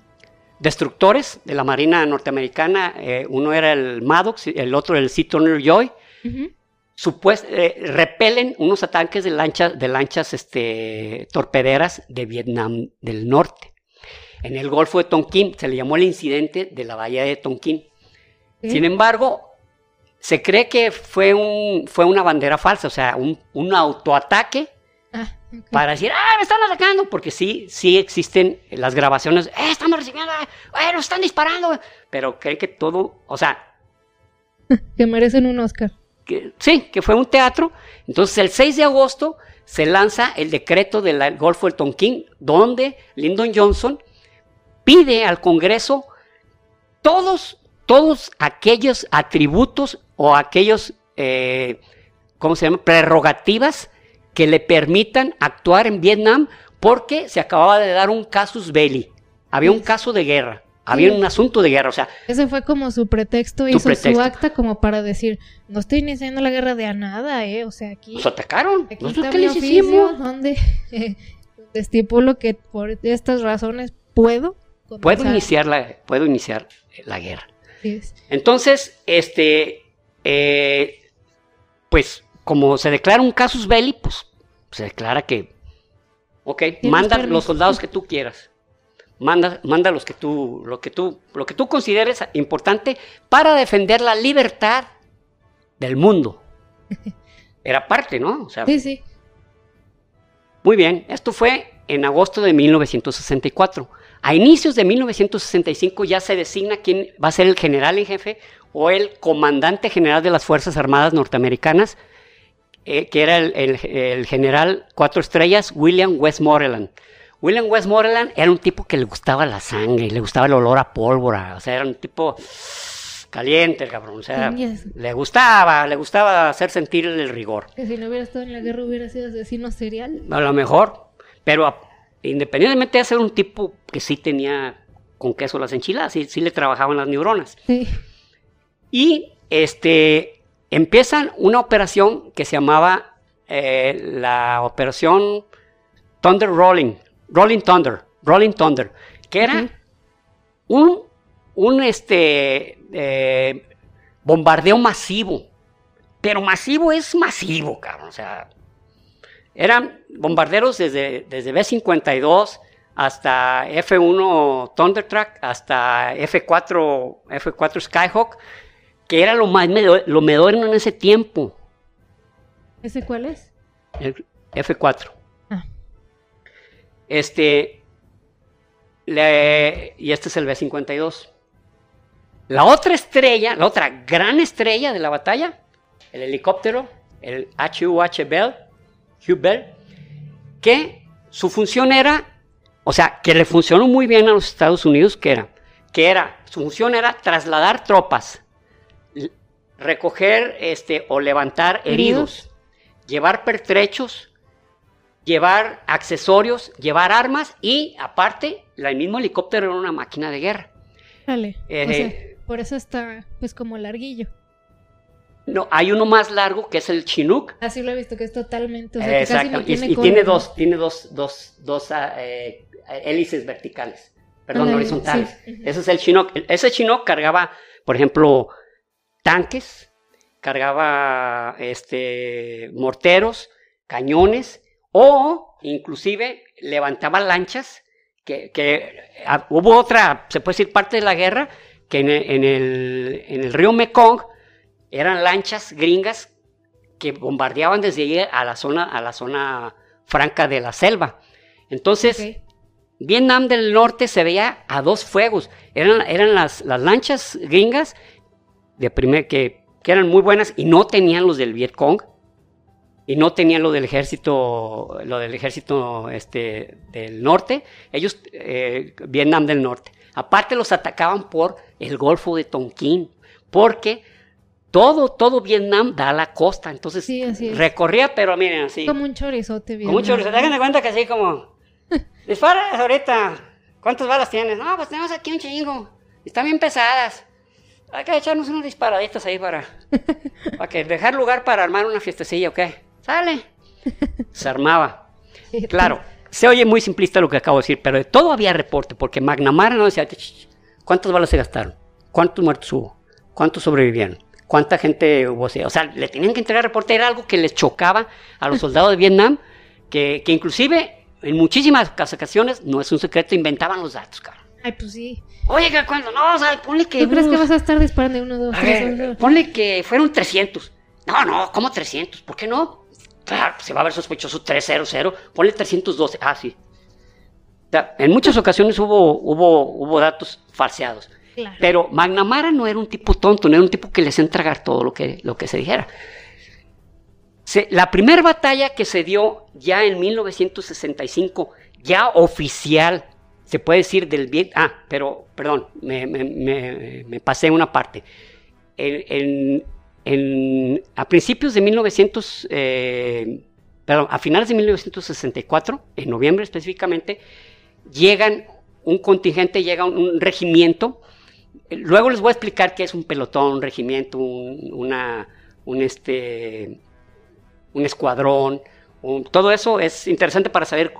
destructores de la Marina norteamericana, eh, uno era el Maddox, el otro el Sea Turner Joy, eh, repelen unos ataques de, lanchas, de lanchas este, torpederas de Vietnam del Norte. En el Golfo de Tonkin se le llamó el incidente de la bahía de Tonkin. Sin embargo, se cree que fue, un, fue una bandera falsa, o sea, un, autoataque ah, para decir, ¡ah, me están atacando! Porque sí, sí existen las grabaciones, ¡eh, estamos recibiendo! ¡eh, nos están disparando! Pero creen que todo, o sea... que merecen un Oscar sí, que fue un teatro. Entonces el 6 de agosto se lanza el decreto del Golfo del Tonkin, donde Lyndon Johnson pide al Congreso todos, todos aquellos atributos o aquellos, eh, ¿cómo se llama?, prerrogativas que le permitan actuar en Vietnam porque se acababa de dar un casus belli, había un caso de guerra. Había un asunto de guerra, o sea. Ese fue como su pretexto, hizo su acta como para decir, no estoy iniciando la guerra de a nada, ¿eh? O sea, aquí. Nos atacaron. Aquí oficio, donde estipulo que por estas razones puedo. Puedo iniciar la, puedo iniciar la guerra. Entonces, este, eh, pues, como se declara un casus belli, pues se declara que Ok, manda los soldados que tú quieras. Manda, manda los que tú, lo que tú, lo que tú consideres importante para defender la libertad del mundo. Era parte, ¿no? sí, sí. Muy bien, esto fue en agosto de 1964. A inicios de 1965 ya se designa quién va a ser el general en jefe o el comandante general de las Fuerzas Armadas norteamericanas, eh, que era el, general cuatro estrellas, William Westmoreland. William Westmoreland era un tipo que le gustaba la sangre, le gustaba el olor a pólvora, o sea, era un tipo caliente el cabrón, o sea, le gustaba, le gustaba hacer sentir el rigor. Que si no hubiera estado en la guerra hubiera sido asesino serial. A lo mejor, pero independientemente de ser un tipo que sí tenía con queso las enchiladas, sí, sí le trabajaban las neuronas. Sí. Y este, empiezan una operación que se llamaba eh, la operación Thunder Rolling, Rolling Thunder, Rolling Thunder, que era un, un este, eh, bombardeo masivo. Pero masivo es masivo, cabrón. O sea, eran bombarderos desde, desde B-52 hasta F-1 Thundertrack, hasta F-4, F-4 Skyhawk, que era lo más lo moderno en ese tiempo. ¿Ese cuál es? El F4. Ah. Este, y este es el B-52. La otra estrella, la otra gran estrella de la batalla, el helicóptero, el HUH Bell, Bell, que su función era, o sea, que le funcionó muy bien a los Estados Unidos, que era, que era, su función era trasladar tropas recoger este, o levantar heridos, llevar pertrechos, llevar accesorios, llevar armas y aparte, el mismo helicóptero era una máquina de guerra. Dale. Eh, por eso está pues como larguillo. No, hay uno más largo que es el Chinook. Así lo he visto, que es totalmente. Exacto. y, tiene dos, tiene dos, dos, dos ah, eh, hélices verticales, perdón, horizontales. Ese es el Chinook. Ese Chinook cargaba, por ejemplo, tanques, cargaba este, morteros, cañones o inclusive levantaba lanchas, que, ah, hubo otra, se puede decir, parte de la guerra, que en el, en el, río Mekong eran lanchas gringas que bombardeaban desde allí a la zona, a la zona franca de la selva. Entonces, Vietnam del Norte se veía a dos fuegos. Eran, eran las, las lanchas gringas de primer, que, eran muy buenas y no tenían los del Vietcong y no tenían lo del ejército, lo del ejército este, del norte, ellos, eh, Vietnam del norte. Aparte los atacaban por el Golfo de Tonkin, porque todo, todo Vietnam da a la costa, entonces recorría, pero miren así. Como un chorizote, Como un chorizote, hagan de cuenta que así como, disparas ahorita, ¿cuántas balas tienes? No, pues tenemos aquí un chingo, están bien pesadas. Hay que echarnos unos disparaditos ahí para, para que dejar lugar para armar una fiestecilla, ¿ok? Sale. Se armaba. Claro, se oye muy simplista lo que acabo de decir, pero de todo había reporte, porque McNamara no decía, ¿cuántas balas se gastaron? ¿Cuántos muertos hubo? ¿Cuántos sobrevivieron? ¿Cuánta gente hubo? O sea, le tenían que entregar reporte, era algo que les chocaba a los soldados de Vietnam, que, que inclusive en muchísimas ocasiones, no es un secreto, inventaban los datos, cabrón. Ay, pues sí. Oye, cuando no, o sea, ponle que. ¿Tú crees que vas a estar disparando uno, dos, tres, Ponle que fueron 300. No, no, ¿cómo 300? ¿Por qué no? Claro, se va a ver sospechoso 300. Ponle 312. Ah, sí. En muchas ocasiones hubo, hubo, hubo datos falseados. Pero McNamara no era un tipo tonto, no era un tipo que les entregar todo lo que, lo que se dijera. la primera batalla que se dio ya en 1965, ya oficial, se puede decir del bien. Ah, pero, perdón, me, me, me, pasé una parte. En, en, a principios de 1900, eh, perdón, a finales de 1964, en noviembre específicamente, llegan un contingente, llega un, regimiento. Luego les voy a explicar qué es un pelotón, un regimiento, un, una, un, este, un escuadrón. todo eso es interesante para saber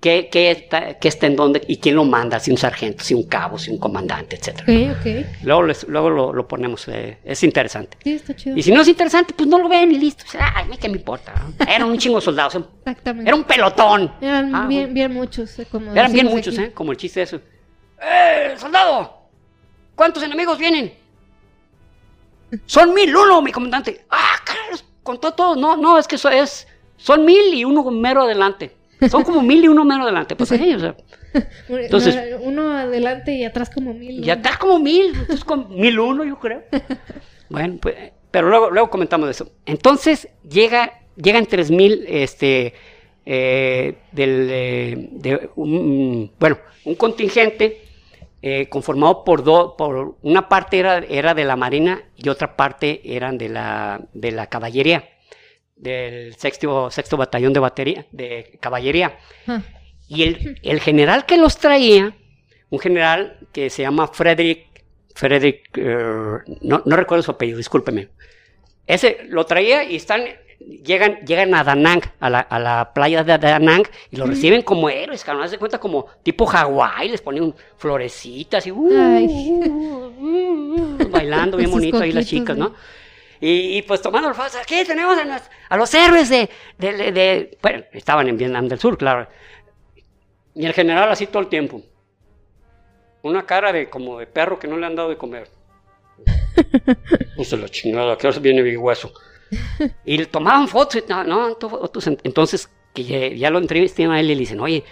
qué, qué, está, qué, está, en dónde y quién lo manda, si un sargento, si un cabo, si un comandante, etc. Okay, okay. Luego, luego lo, lo ponemos, eh, es interesante. Sí, está chido. Y si no es interesante, pues no lo ven y listo. Ay, ¿qué me importa? Eran un chingo de soldados. Exactamente. Era un pelotón. Eran ah, bien, bien muchos. Eh, como eran bien muchos, ¿eh? Como el chiste de eso. ¡Eh, soldado! ¿Cuántos enemigos vienen? Son mil uno, mi comandante. Ah, caray, contó todo. No, no, es que eso es. Son mil y uno mero adelante. Son como mil y uno mero adelante. Pues ahí, o sea. Entonces, uno adelante y atrás como mil. Y atrás como mil. Entonces con mil uno, yo creo. Bueno, pues, pero luego, luego comentamos de eso. Entonces llega, llegan tres mil, este, eh, del, eh, de un, bueno, un contingente eh, conformado por dos, por una parte era, era de la marina y otra parte eran de la, de la caballería, del sexto, sexto batallón de batería, de caballería. Y el, el, general que los traía, un general que se llama Frederick, Frederick, no, no recuerdo su apellido, discúlpeme. Ese lo traía y están llegan, llegan a Danang, a la, a la playa de Danang, y lo reciben como héroes, cabrón, se cuenta como tipo Hawái, les ponen florecitas y uh, uh, bailando bien bonito ahí las chicas, ¿no? Y, pues tomando los aquí tenemos a, los héroes de, de, de, bueno, estaban en Vietnam del Sur, claro. Y el general así todo el tiempo. Una cara de como de perro que no le han dado de comer. No se lo chingada, que ahora viene mi hueso. Y le tomaban fotos, no, no, entonces que ya, lo entrevisté a él y le dicen, oye,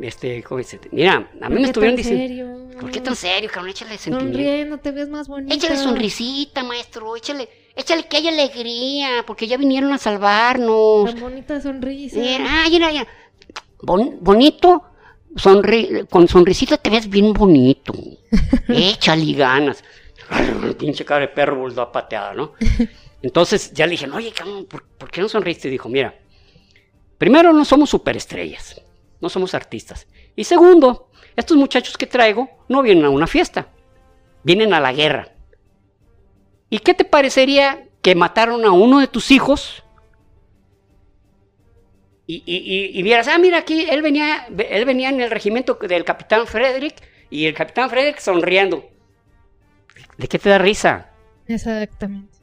este, mira, a mí me estuvieron diciendo, ¿por qué tan serio, cabrón? Échale sentimiento. Te ves más bonito. Échale sonrisita, maestro, échale, échale que haya alegría, porque ya vinieron a salvarnos. Tan bonita sonrisa. ah, mira, bonito, sonri con sonrisita te ves bien bonito. échale ganas. pinche cara de perro volvió pateada, ¿no? Entonces ya le dije, oye, ¿por, qué no sonreíste? Y dijo, mira, primero no somos superestrellas, no somos artistas. Y segundo, estos muchachos que traigo no vienen a una fiesta, vienen a la guerra. ¿Y qué te parecería que mataron a uno de tus hijos? Y, vieras, ah, mira aquí, él venía, él venía en el regimiento del capitán Frederick y el capitán Frederick sonriendo. ¿De qué te da risa? Exactamente.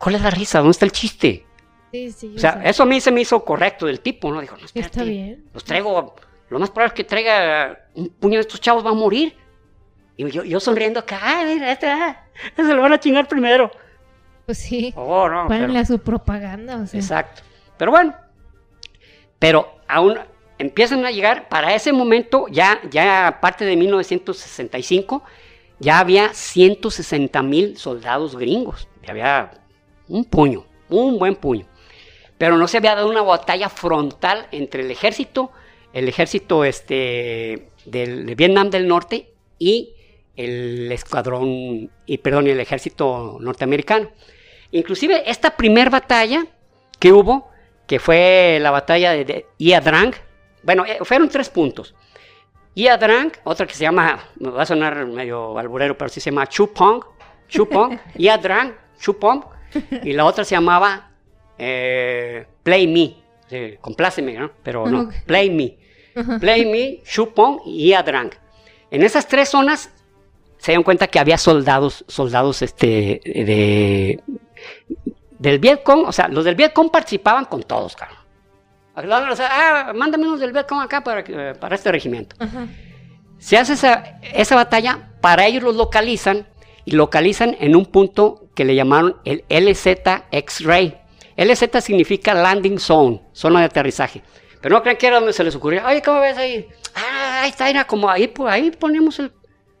¿Cuál es la risa? ¿Dónde está el chiste? Sí, sí. O sea, eso a mí se me hizo correcto del tipo, ¿no? Dijo, no, espérate, Está bien. Los traigo, lo más probable es que traiga un puño de estos chavos, va a morir. Y yo, yo sonriendo acá, ah, mira, este, ah, se lo van a chingar primero. Pues sí. Oh, no. a su propaganda, o sea. Exacto. Pero bueno, pero aún empiezan a llegar, para ese momento, ya, ya aparte de 1965, ya había 160 mil soldados gringos. Ya había un puño, un buen puño. Pero no se había dado una batalla frontal entre el ejército, el ejército este, del, de Vietnam del Norte y el escuadrón, y perdón, el ejército norteamericano. Inclusive esta primera batalla que hubo, que fue la batalla de, Ia Drang, bueno, eh, fueron tres puntos. Ia Drang, otra que se llama, me va a sonar medio alburero, pero sí se llama Chupong, Chupong, Ia Drang, Chupong, y la otra se llamaba eh, Play Me, sí, compláceme, ¿no? Pero no, Play Me. Play Me, Chupong y Adrang. En esas tres zonas se dieron cuenta que había soldados, soldados este, de, del Vietcong, o sea, los del Vietcong participaban con todos, claro. Ah, mándame unos del Vietcong acá para, para este regimiento. Se hace esa, esa batalla, para ellos los localizan y localizan en un punto que le llamaron el LZ X-Ray. LZ significa Landing Zone, zona de aterrizaje. Pero no crean que era donde se les ocurrió. Ay, ¿cómo ves ahí? Ah, ahí está, era como ahí, por ahí ponemos el,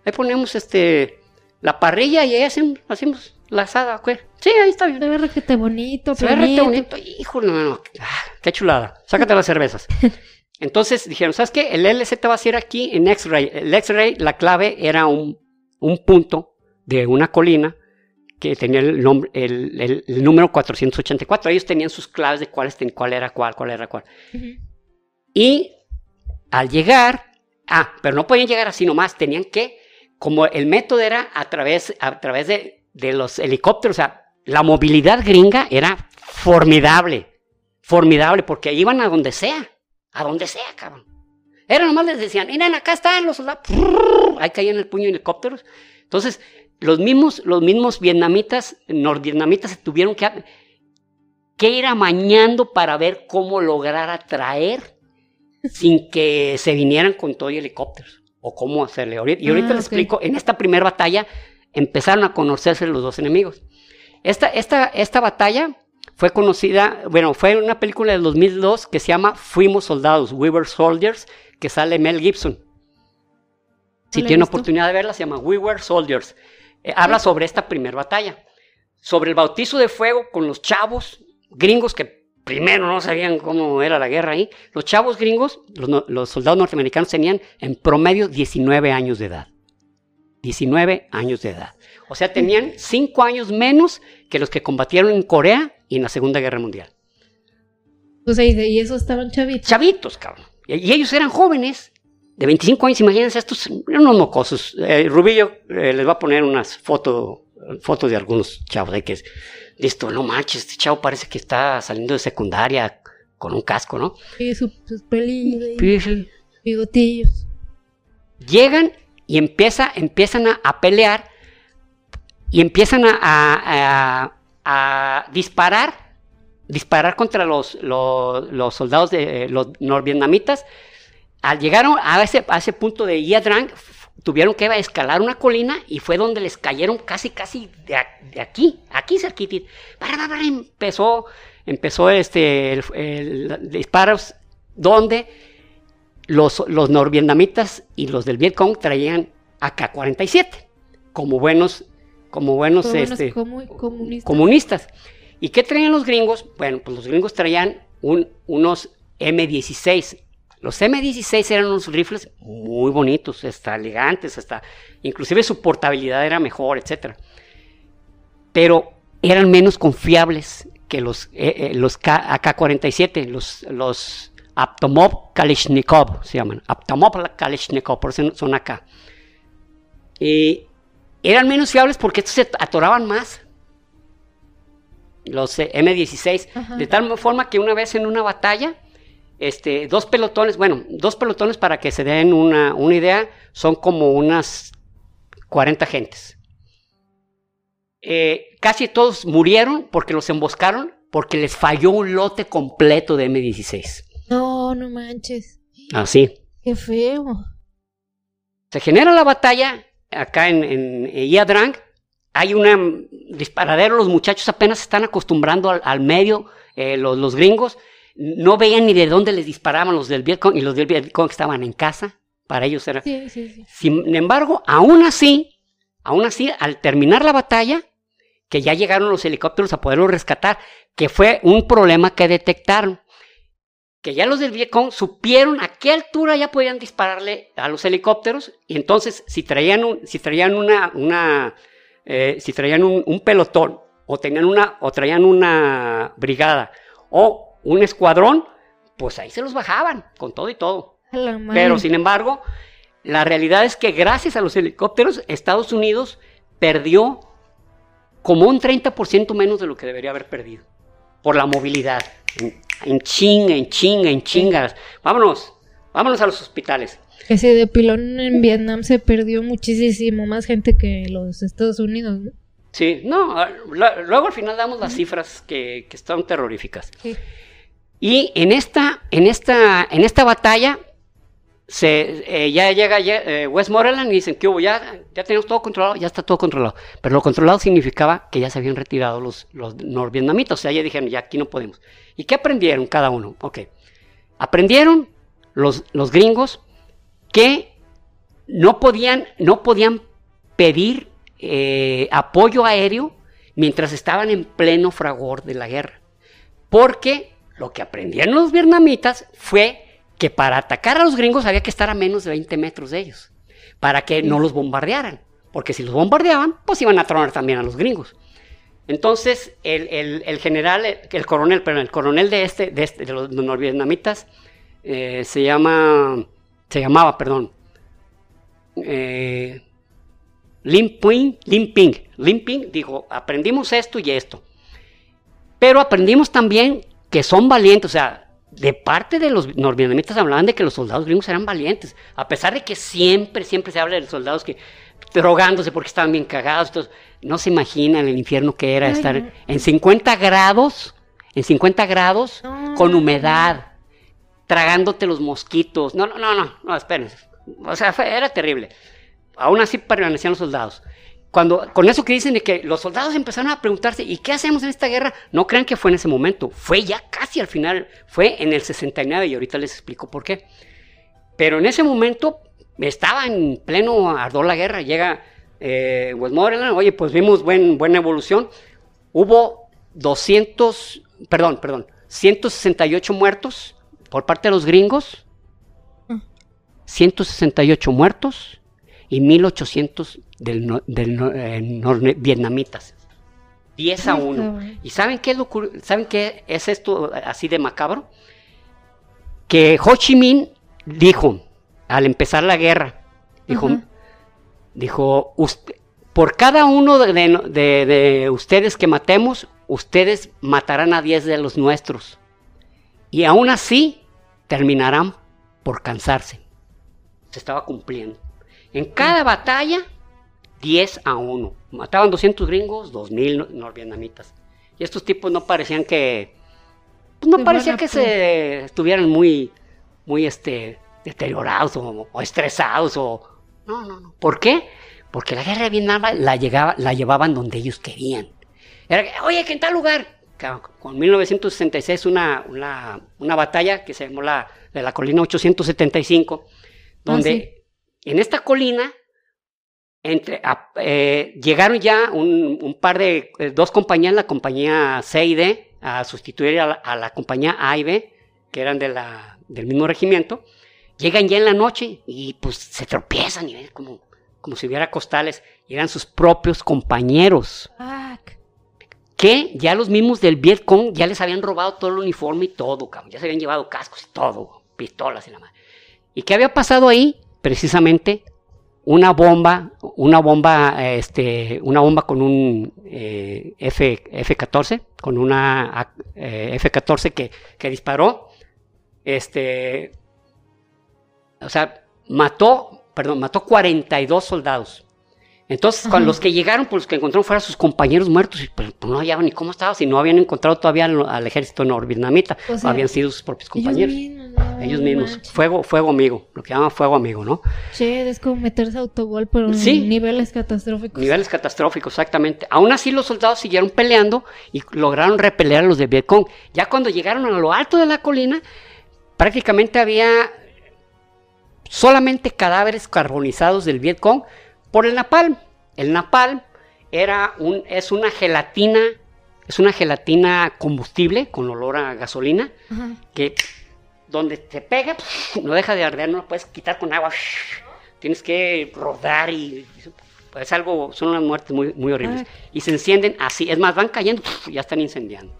ahí ponemos este, la parrilla y ahí hacemos, hacemos la asada, Sí, ahí está bien. Se ve requete bonito, Se ve bonito. Híjole, no, ah, qué chulada. Sácate las cervezas. Entonces dijeron, ¿sabes qué? El LZ va a ser aquí en X-Ray. El X-Ray, la clave era un, un punto de una colina que tenía el, nombre, el, el, número 484. Ellos tenían sus claves de cuál, cuál era cuál, cuál era cuál. Y al llegar, ah, pero no podían llegar así nomás, tenían que, como el método era a través, a través de, de los helicópteros, o sea, la movilidad gringa era formidable, formidable, porque iban a donde sea, a donde sea, cabrón. Era nomás les decían, miren, acá están los soldados. Ahí caían el puño de helicópteros. Entonces, los mismos, los mismos vietnamitas, norvietnamitas, se tuvieron que, que ir amañando para ver cómo lograr atraer sin que se vinieran con todo y helicópteros. O cómo hacerle. Y ahorita ah, les explico, en esta primera batalla empezaron a conocerse los dos enemigos. Esta, esta, esta batalla fue conocida, bueno, fue una película del 2002 que se llama Fuimos Soldados, We Were Soldiers, que sale Mel Gibson. Si tiene oportunidad de verla, se llama We Were Soldiers. Eh, habla sobre esta primera batalla, sobre el bautizo de fuego con los chavos gringos que primero no sabían cómo era la guerra ahí. Los chavos gringos, los, soldados norteamericanos tenían en promedio 19 años de edad. 19 años de edad. O sea, tenían 5 años menos que los que combatieron en Corea y en la Segunda Guerra Mundial. O sea, y esos estaban chavitos. Chavitos, cabrón. Y ellos eran jóvenes, de 25 años, imagínense, estos unos mocosos. Eh, Rubillo eh, les va a poner unas fotos fotos de algunos chavos de que es, listo, no manches, este chavo parece que está saliendo de secundaria con un casco, ¿no? Sí, sus, pelillos, bigotillos. Llegan y empieza, empiezan a, pelear y empiezan a, a disparar disparar contra los, los, soldados de los norvietnamitas. Al llegar a ese, a ese punto de Yadrang, tuvieron que escalar una colina y fue donde les cayeron casi, casi de, aquí, aquí cerquitito. Empezó, empezó este, el, disparos donde los, los norvietnamitas y los del Vietcong traían AK-47 como buenos, como buenos, este, comunistas. ¿Y qué traían los gringos? Bueno, pues los gringos traían unos M16. Los M16 eran unos rifles muy bonitos, hasta elegantes, hasta inclusive su portabilidad era mejor, etc. Pero eran menos confiables que los, eh, eh, los AK-47, los, los Aptomov Kalishnikov se llaman. Aptomov Kalishnikov, por eso son acá. Y eran menos fiables porque estos se atoraban más los M16, de tal forma que una vez en una batalla, este, dos pelotones, bueno, dos pelotones para que se den una, idea, son como unas 40 gentes. Eh, casi todos murieron porque los emboscaron, porque les falló un lote completo de M16. No, no manches. Así. Qué feo. Se genera la batalla acá en, en Yadrang, hay un disparadero, los muchachos apenas se están acostumbrando al, medio, eh, los, gringos, no veían ni de dónde les disparaban los del Vietcong y los del Vietcong estaban en casa, para ellos era... Sí, sí, sí. Sin embargo, aún así, aún así, al terminar la batalla, que ya llegaron los helicópteros a poderlos rescatar, que fue un problema que detectaron, que ya los del Vietcong supieron a qué altura ya podían dispararle a los helicópteros, y entonces si traían, un, si traían una, una eh, si traían un, pelotón o, tenían una, o traían una brigada o un escuadrón, pues ahí se los bajaban con todo y todo. Pero sin embargo, la realidad es que gracias a los helicópteros, Estados Unidos perdió como un 30% menos de lo que debería haber perdido por la movilidad. En, en chinga, en chinga, en chingas. Vámonos, vámonos a los hospitales. Ese de pilón en Vietnam se perdió muchísimo más gente que los Estados Unidos, ¿no? Sí, no, ah, luego al final damos las cifras que, que están terroríficas. Y en esta, en esta, en esta batalla, se, eh, ya llega eh, West Moreland y dicen que hubo, ya, ya tenemos todo controlado, ya está todo controlado. Pero lo controlado significaba que ya se habían retirado los, los norvietnamitas, o sea, ya dijeron, ya aquí no podemos. ¿Y qué aprendieron cada uno? Ok, aprendieron los, los gringos que no podían, no podían pedir eh, apoyo aéreo mientras estaban en pleno fragor de la guerra. Porque lo que aprendieron los vietnamitas fue que para atacar a los gringos había que estar a menos de 20 metros de ellos, para que no los bombardearan. Porque si los bombardeaban, pues iban a tronar también a los gringos. Entonces, el, general, el coronel, pero el coronel de este, de, este, de los norvietnamitas, eh, se llama se llamaba, perdón, eh, Limping, Limping, Limping, dijo, aprendimos esto y esto. Pero aprendimos también que son valientes, o sea, de parte de los norvietnamitas hablaban de que los soldados gringos eran valientes, a pesar de que siempre, siempre se habla de los soldados que drogándose porque estaban bien cagados. no se imaginan el infierno que era estar en 50 grados, en 50 grados, con humedad, tragándote los mosquitos. No, no, no, no, no, espérense. O sea, era terrible. Aún así permanecían los soldados. Cuando, con eso que dicen de que los soldados empezaron a preguntarse, ¿y qué hacemos en esta guerra? No crean que fue en ese momento, fue ya casi al final, fue en el 69 y ahorita les explico por qué. Pero en ese momento estaba en pleno ardor la guerra, llega eh, Westmoreland, oye, pues vimos buen, buena evolución, hubo 200, perdón, perdón, 168 muertos por parte de los gringos, 168 muertos y 1800 del, eh, vietnamitas. 10 a 1. ¿Y saben qué, es lo, saben qué es esto así de macabro? Que Ho Chi Minh dijo, al empezar la guerra, dijo, dijo por cada uno de, ustedes que matemos, ustedes matarán a 10 de los nuestros. Y aún así terminarán por cansarse. Se estaba cumpliendo. En cada batalla 10 a 1. Mataban 200 gringos, 2000 norvietnamitas. Y estos tipos no parecían que. Pues no parecía que se estuvieran muy, muy este, deteriorados o, estresados o. No, no, no. ¿Por qué? Porque la guerra de Vietnam la, llegaba, la llevaban donde ellos querían. Era que, oye, que en tal lugar. Con 1966 una, una, una batalla que se llamó la de la colina 875, donde ah, en esta colina entre, eh, llegaron ya un, par de, eh, dos compañías, la compañía C y D, a sustituir a la, compañía A y B, que eran de la, del mismo regimiento. Llegan ya en la noche y pues se tropiezan y ven como, como si hubiera costales. Y eran sus propios compañeros. Que ya los mismos del Vietcong ya les habían robado todo el uniforme y todo, Ya se habían llevado cascos y todo, pistolas y nada más. ¿Y qué había pasado ahí? Precisamente una bomba, una bomba, este, una bomba con un eh, F, F-14, con una eh, F-14 que, que, disparó, este, o sea, mató, perdón, mató 42 soldados. Entonces, los que llegaron, pues los que encontraron fueron sus compañeros muertos, pues, pues, no hallaban ni cómo estaba, si no habían encontrado todavía al, ejército norvietnamita, habían sido sus propios compañeros. Ellos mismos, fuego, fuego amigo, lo que llaman fuego amigo, ¿no? Che, es como meterse autogol, pero en niveles catastróficos. Niveles catastróficos, exactamente. Aún así los soldados siguieron peleando y lograron repeler a los de Vietcong. Ya cuando llegaron a lo alto de la colina, prácticamente había solamente cadáveres carbonizados del Vietcong, por el napalm. El napalm era un, es una gelatina, es una gelatina combustible con olor a gasolina, que donde te pega, no deja de arder, no lo puedes quitar con agua, tienes que rodar y es algo, son unas muertes muy, muy horribles. Y se encienden así, es más, van cayendo, ya están incendiando.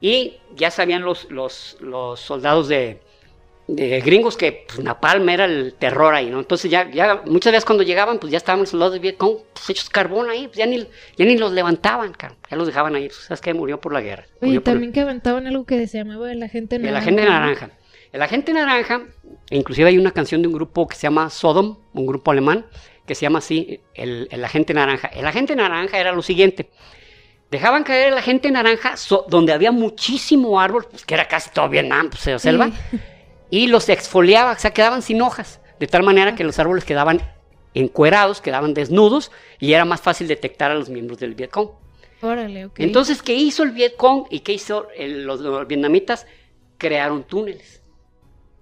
Y ya sabían los, los, los soldados de, de gringos que pues, Napalm era el terror ahí, ¿no? Entonces ya, ya muchas veces cuando llegaban, pues ya estaban los soldados de Vietcong pues, hechos carbón ahí, pues ya ni, ya ni los levantaban, ya los dejaban ahí. ¿Sabes qué? Murió por la guerra. Y también que aventaban algo que se llamaba el agente naranja. El agente naranja. El agente naranja, inclusive hay una canción de un grupo que se llama Sodom, un grupo alemán, que se llama así, el, el agente naranja. El agente naranja era lo siguiente. Dejaban caer el agente naranja donde había muchísimo árbol, pues que era casi todo Vietnam, pues, selva y los exfoliaba, o sea, quedaban sin hojas, de tal manera que los árboles quedaban encuerados, quedaban desnudos y era más fácil detectar a los miembros del Vietcong. Órale, ok. Entonces, ¿qué hizo el Vietcong y qué hizo los, vietnamitas? Crearon túneles.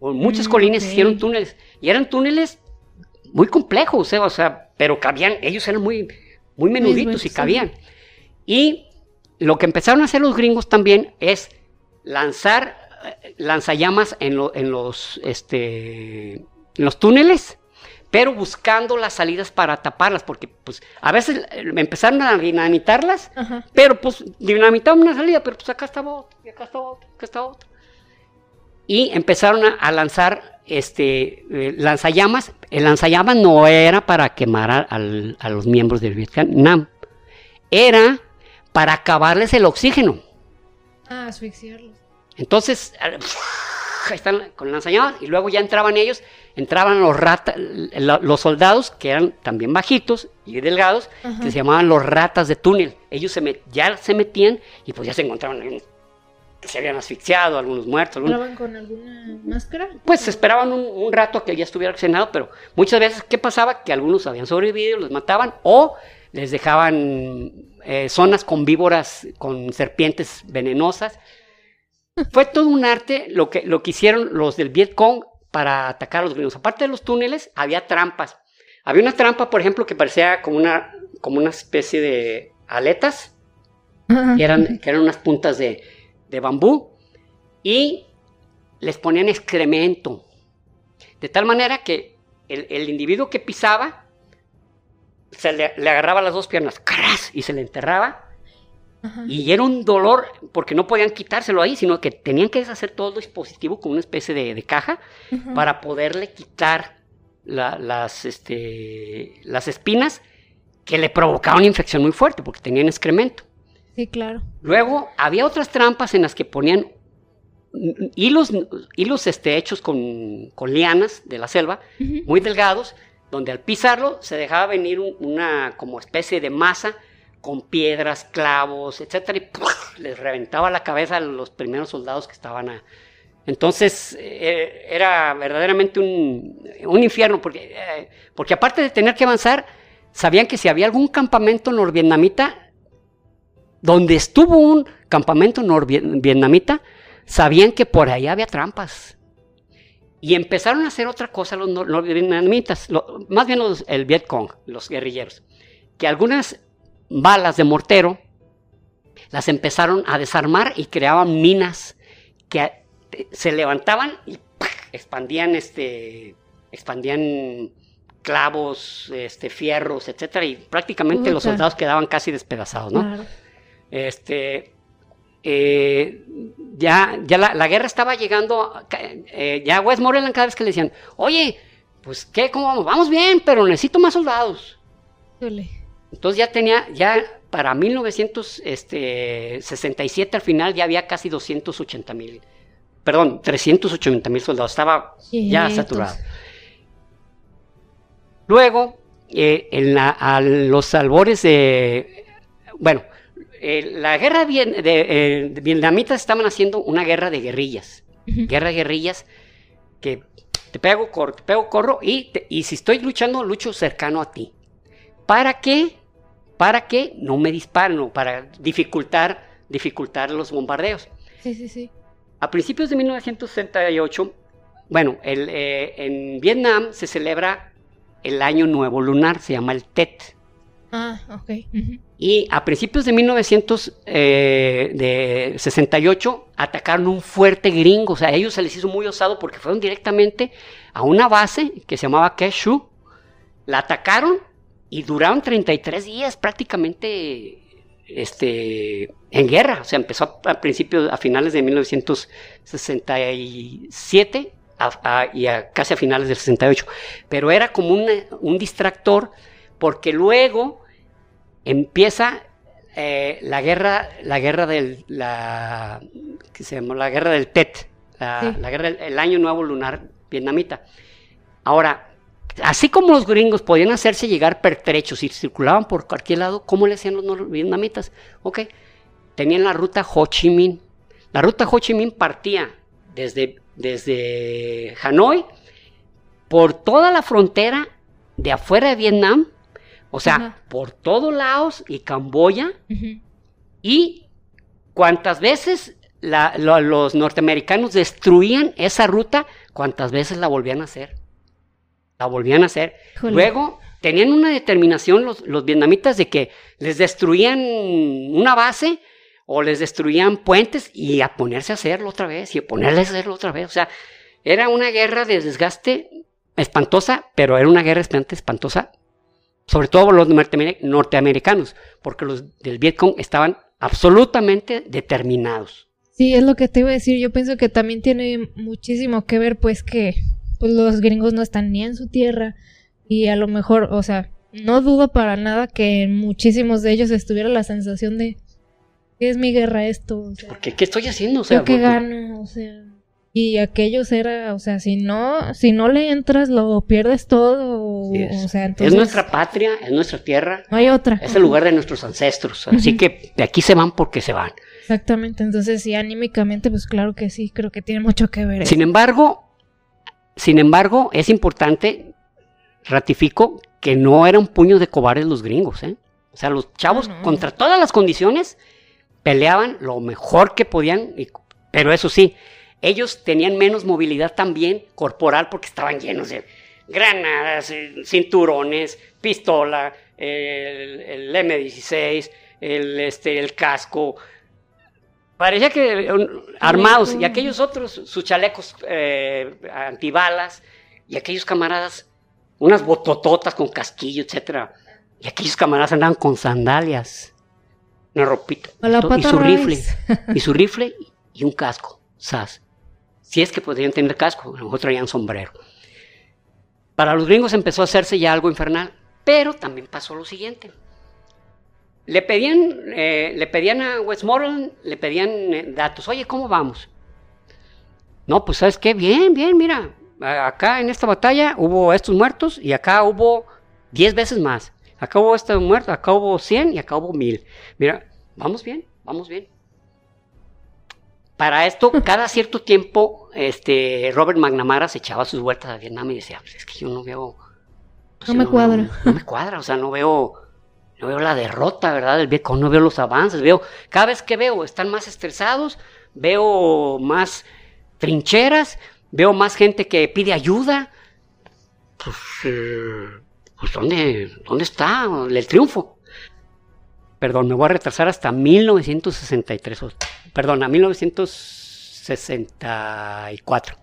Muchas mm, colinas hicieron túneles y eran túneles muy complejos, ¿eh? o sea, pero cabían, ellos eran muy, muy menuditos y cabían. Y lo que empezaron a hacer los gringos también es lanzar lanzallamas en, en los, este, los túneles, pero buscando las salidas para taparlas, porque pues a veces eh, empezaron a dinamitarlas, pero pues dinamitaban una salida, pero pues acá estaba otra, y acá estaba otra, acá estaba otra. Y empezaron a, lanzar este, eh, lanzallamas. El lanzallamas no era para quemar a, a los miembros del Vietnam, era para acabarles el oxígeno. Ah, asfixiarlos. Entonces, están con lanzallamas y luego ya entraban ellos, entraban los ratas, los soldados que eran también bajitos y delgados, que se llamaban los ratas de túnel. Ellos se ya se metían y pues ya se encontraban se habían asfixiado, algunos muertos. Algunos... con alguna máscara? Pues esperaban un, rato a que ya estuviera accionado, pero muchas veces, ¿qué pasaba? Que algunos habían sobrevivido, los mataban o les dejaban eh, zonas con víboras, con serpientes venenosas. Fue todo un arte lo que, lo que hicieron los del Vietcong para atacar a los gringos. Aparte de los túneles, había trampas. Había una trampa, por ejemplo, que parecía como una, como una especie de aletas, que eran, que eran unas puntas de, de bambú y les ponían excremento. De tal manera que el, individuo que pisaba se le, agarraba las dos piernas y se le enterraba. Y era un dolor porque no podían quitárselo ahí, sino que tenían que deshacer todo el dispositivo con una especie de, caja para poderle quitar las, este, las espinas que le provocaban una infección muy fuerte porque tenían excremento. Sí, claro. Luego había otras trampas en las que ponían hilos, hilos este, hechos con, lianas de la selva, muy delgados, donde al pisarlo se dejaba venir una como especie de masa con piedras, clavos, etcétera, y les reventaba la cabeza a los primeros soldados que estaban a... Entonces eh, era verdaderamente un, infierno, porque, eh, porque aparte de tener que avanzar, sabían que si había algún campamento norvietnamita, donde estuvo un campamento norvietnamita, sabían que por ahí había trampas. Y empezaron a hacer otra cosa los norvietnamitas, más bien los, el Vietcong, los guerrilleros, que algunas balas de mortero las empezaron a desarmar y creaban minas que se levantaban y expandían este expandían clavos, este fierros, etcétera y prácticamente los soldados quedaban casi despedazados, ¿no? Este, eh, ya, ya la, guerra estaba llegando, eh, ya Westmoreland cada vez que le decían, oye, pues qué, ¿cómo vamos? Vamos bien, pero necesito más soldados. Entonces ya tenía, ya para 1967 este, al final ya había casi 280 mil, perdón, 380 mil soldados, estaba ya saturado. Luego, eh, en a los albores de, bueno, eh, la guerra de, eh, vietnamitas estaban haciendo una guerra de guerrillas. Guerra de guerrillas que te pego, corro, te pego, corro y, y si estoy luchando, lucho cercano a ti. ¿Para qué? Para que no me disparen para dificultar, dificultar los bombardeos. Sí, sí, sí. A principios de 1968, bueno, eh, en Vietnam se celebra el Año Nuevo Lunar, se llama el Tet. Ah, ok. Y a principios de 1968 eh, atacaron un fuerte gringo. O sea, a ellos se les hizo muy osado porque fueron directamente a una base que se llamaba Keshu. La atacaron y duraron 33 días prácticamente este, en guerra. O sea, empezó a, principios, a finales de 1967 y a, casi a finales del 68. Pero era como un distractor porque luego empieza eh, la guerra, la guerra del, la, se llama? La guerra del Tet, la, guerra, el año nuevo lunar vietnamita. Ahora, así como los gringos podían hacerse llegar pertrechos y circulaban por cualquier lado, ¿cómo le hacían los vietnamitas? Ok, tenían la ruta Ho Chi Minh. La ruta Ho Chi Minh partía desde, desde Hanoi por toda la frontera de afuera de Vietnam o sea, por todos lados y Camboya. Y cuántas veces los norteamericanos destruían esa ruta, cuántas veces la volvían a hacer. La volvían a hacer. Luego tenían una determinación los, los vietnamitas de que les destruían una base o les destruían puentes y a ponerse a hacerlo otra vez y a ponerles a hacerlo otra vez. O sea, era una guerra de desgaste espantosa, pero era una guerra espantosa sobre todo los norteamericanos, porque los del Vietcong estaban absolutamente determinados. Sí, es lo que te iba a decir. Yo pienso que también tiene muchísimo que ver, pues, que pues, los gringos no están ni en su tierra y a lo mejor, o sea, no dudo para nada que en muchísimos de ellos estuviera la sensación de ¿qué es mi guerra esto? porque ¿qué estoy haciendo? O sea, yo que gano, o sea. Y aquellos era, o sea, si no, si no le entras, lo pierdes todo. es. es nuestra patria, es nuestra tierra. No hay otra. Es el lugar de nuestros ancestros. Así que de aquí se van porque se van. Exactamente. Entonces, sí, anímicamente, pues claro que sí, creo que tiene mucho que ver. Sin embargo, sin embargo, es importante, ratifico, que no eran puños de cobardes los gringos, ¿eh? O sea, los chavos, contra todas las condiciones, peleaban lo mejor que podían, pero eso sí, ellos tenían menos movilidad también corporal porque estaban llenos de granadas, eh, cinturones, pistola, el, M16, el, este, el casco. Parecía que armados y aquellos otros, sus chalecos eh, antibalas y aquellos camaradas, unas botototas con casquillo, etcétera. Y aquellos camaradas andaban con sandalias, una ropita, y su rifle, y su rifle y un casco, sas. Si es que podrían tener casco, a lo mejor traían sombrero. Para los gringos empezó a hacerse ya algo infernal, pero también pasó lo siguiente. Le pedían, eh, le pedían a Westmoreland, le pedían eh, datos. Oye, ¿cómo vamos? No, pues sabes qué, bien, bien, mira, acá en esta batalla hubo estos muertos y acá hubo 10 veces más. Acá hubo estos muertos, acá hubo 100 y acá hubo 1000. Mira, vamos bien, vamos bien. Para esto, cada cierto tiempo, este, Robert McNamara se echaba sus vueltas a Vietnam y decía, pues es que yo no veo... Pues no me cuadra. No, me cuadra, o sea, no veo, no veo la derrota, ¿verdad? Del Vietcong, no veo los avances, veo, cada vez que veo, están más estresados, veo más trincheras, veo más gente que pide ayuda. Pues, eh, pues ¿dónde, ¿dónde está el triunfo? Perdón, me voy a retrasar hasta 1963 perdón, a 1964.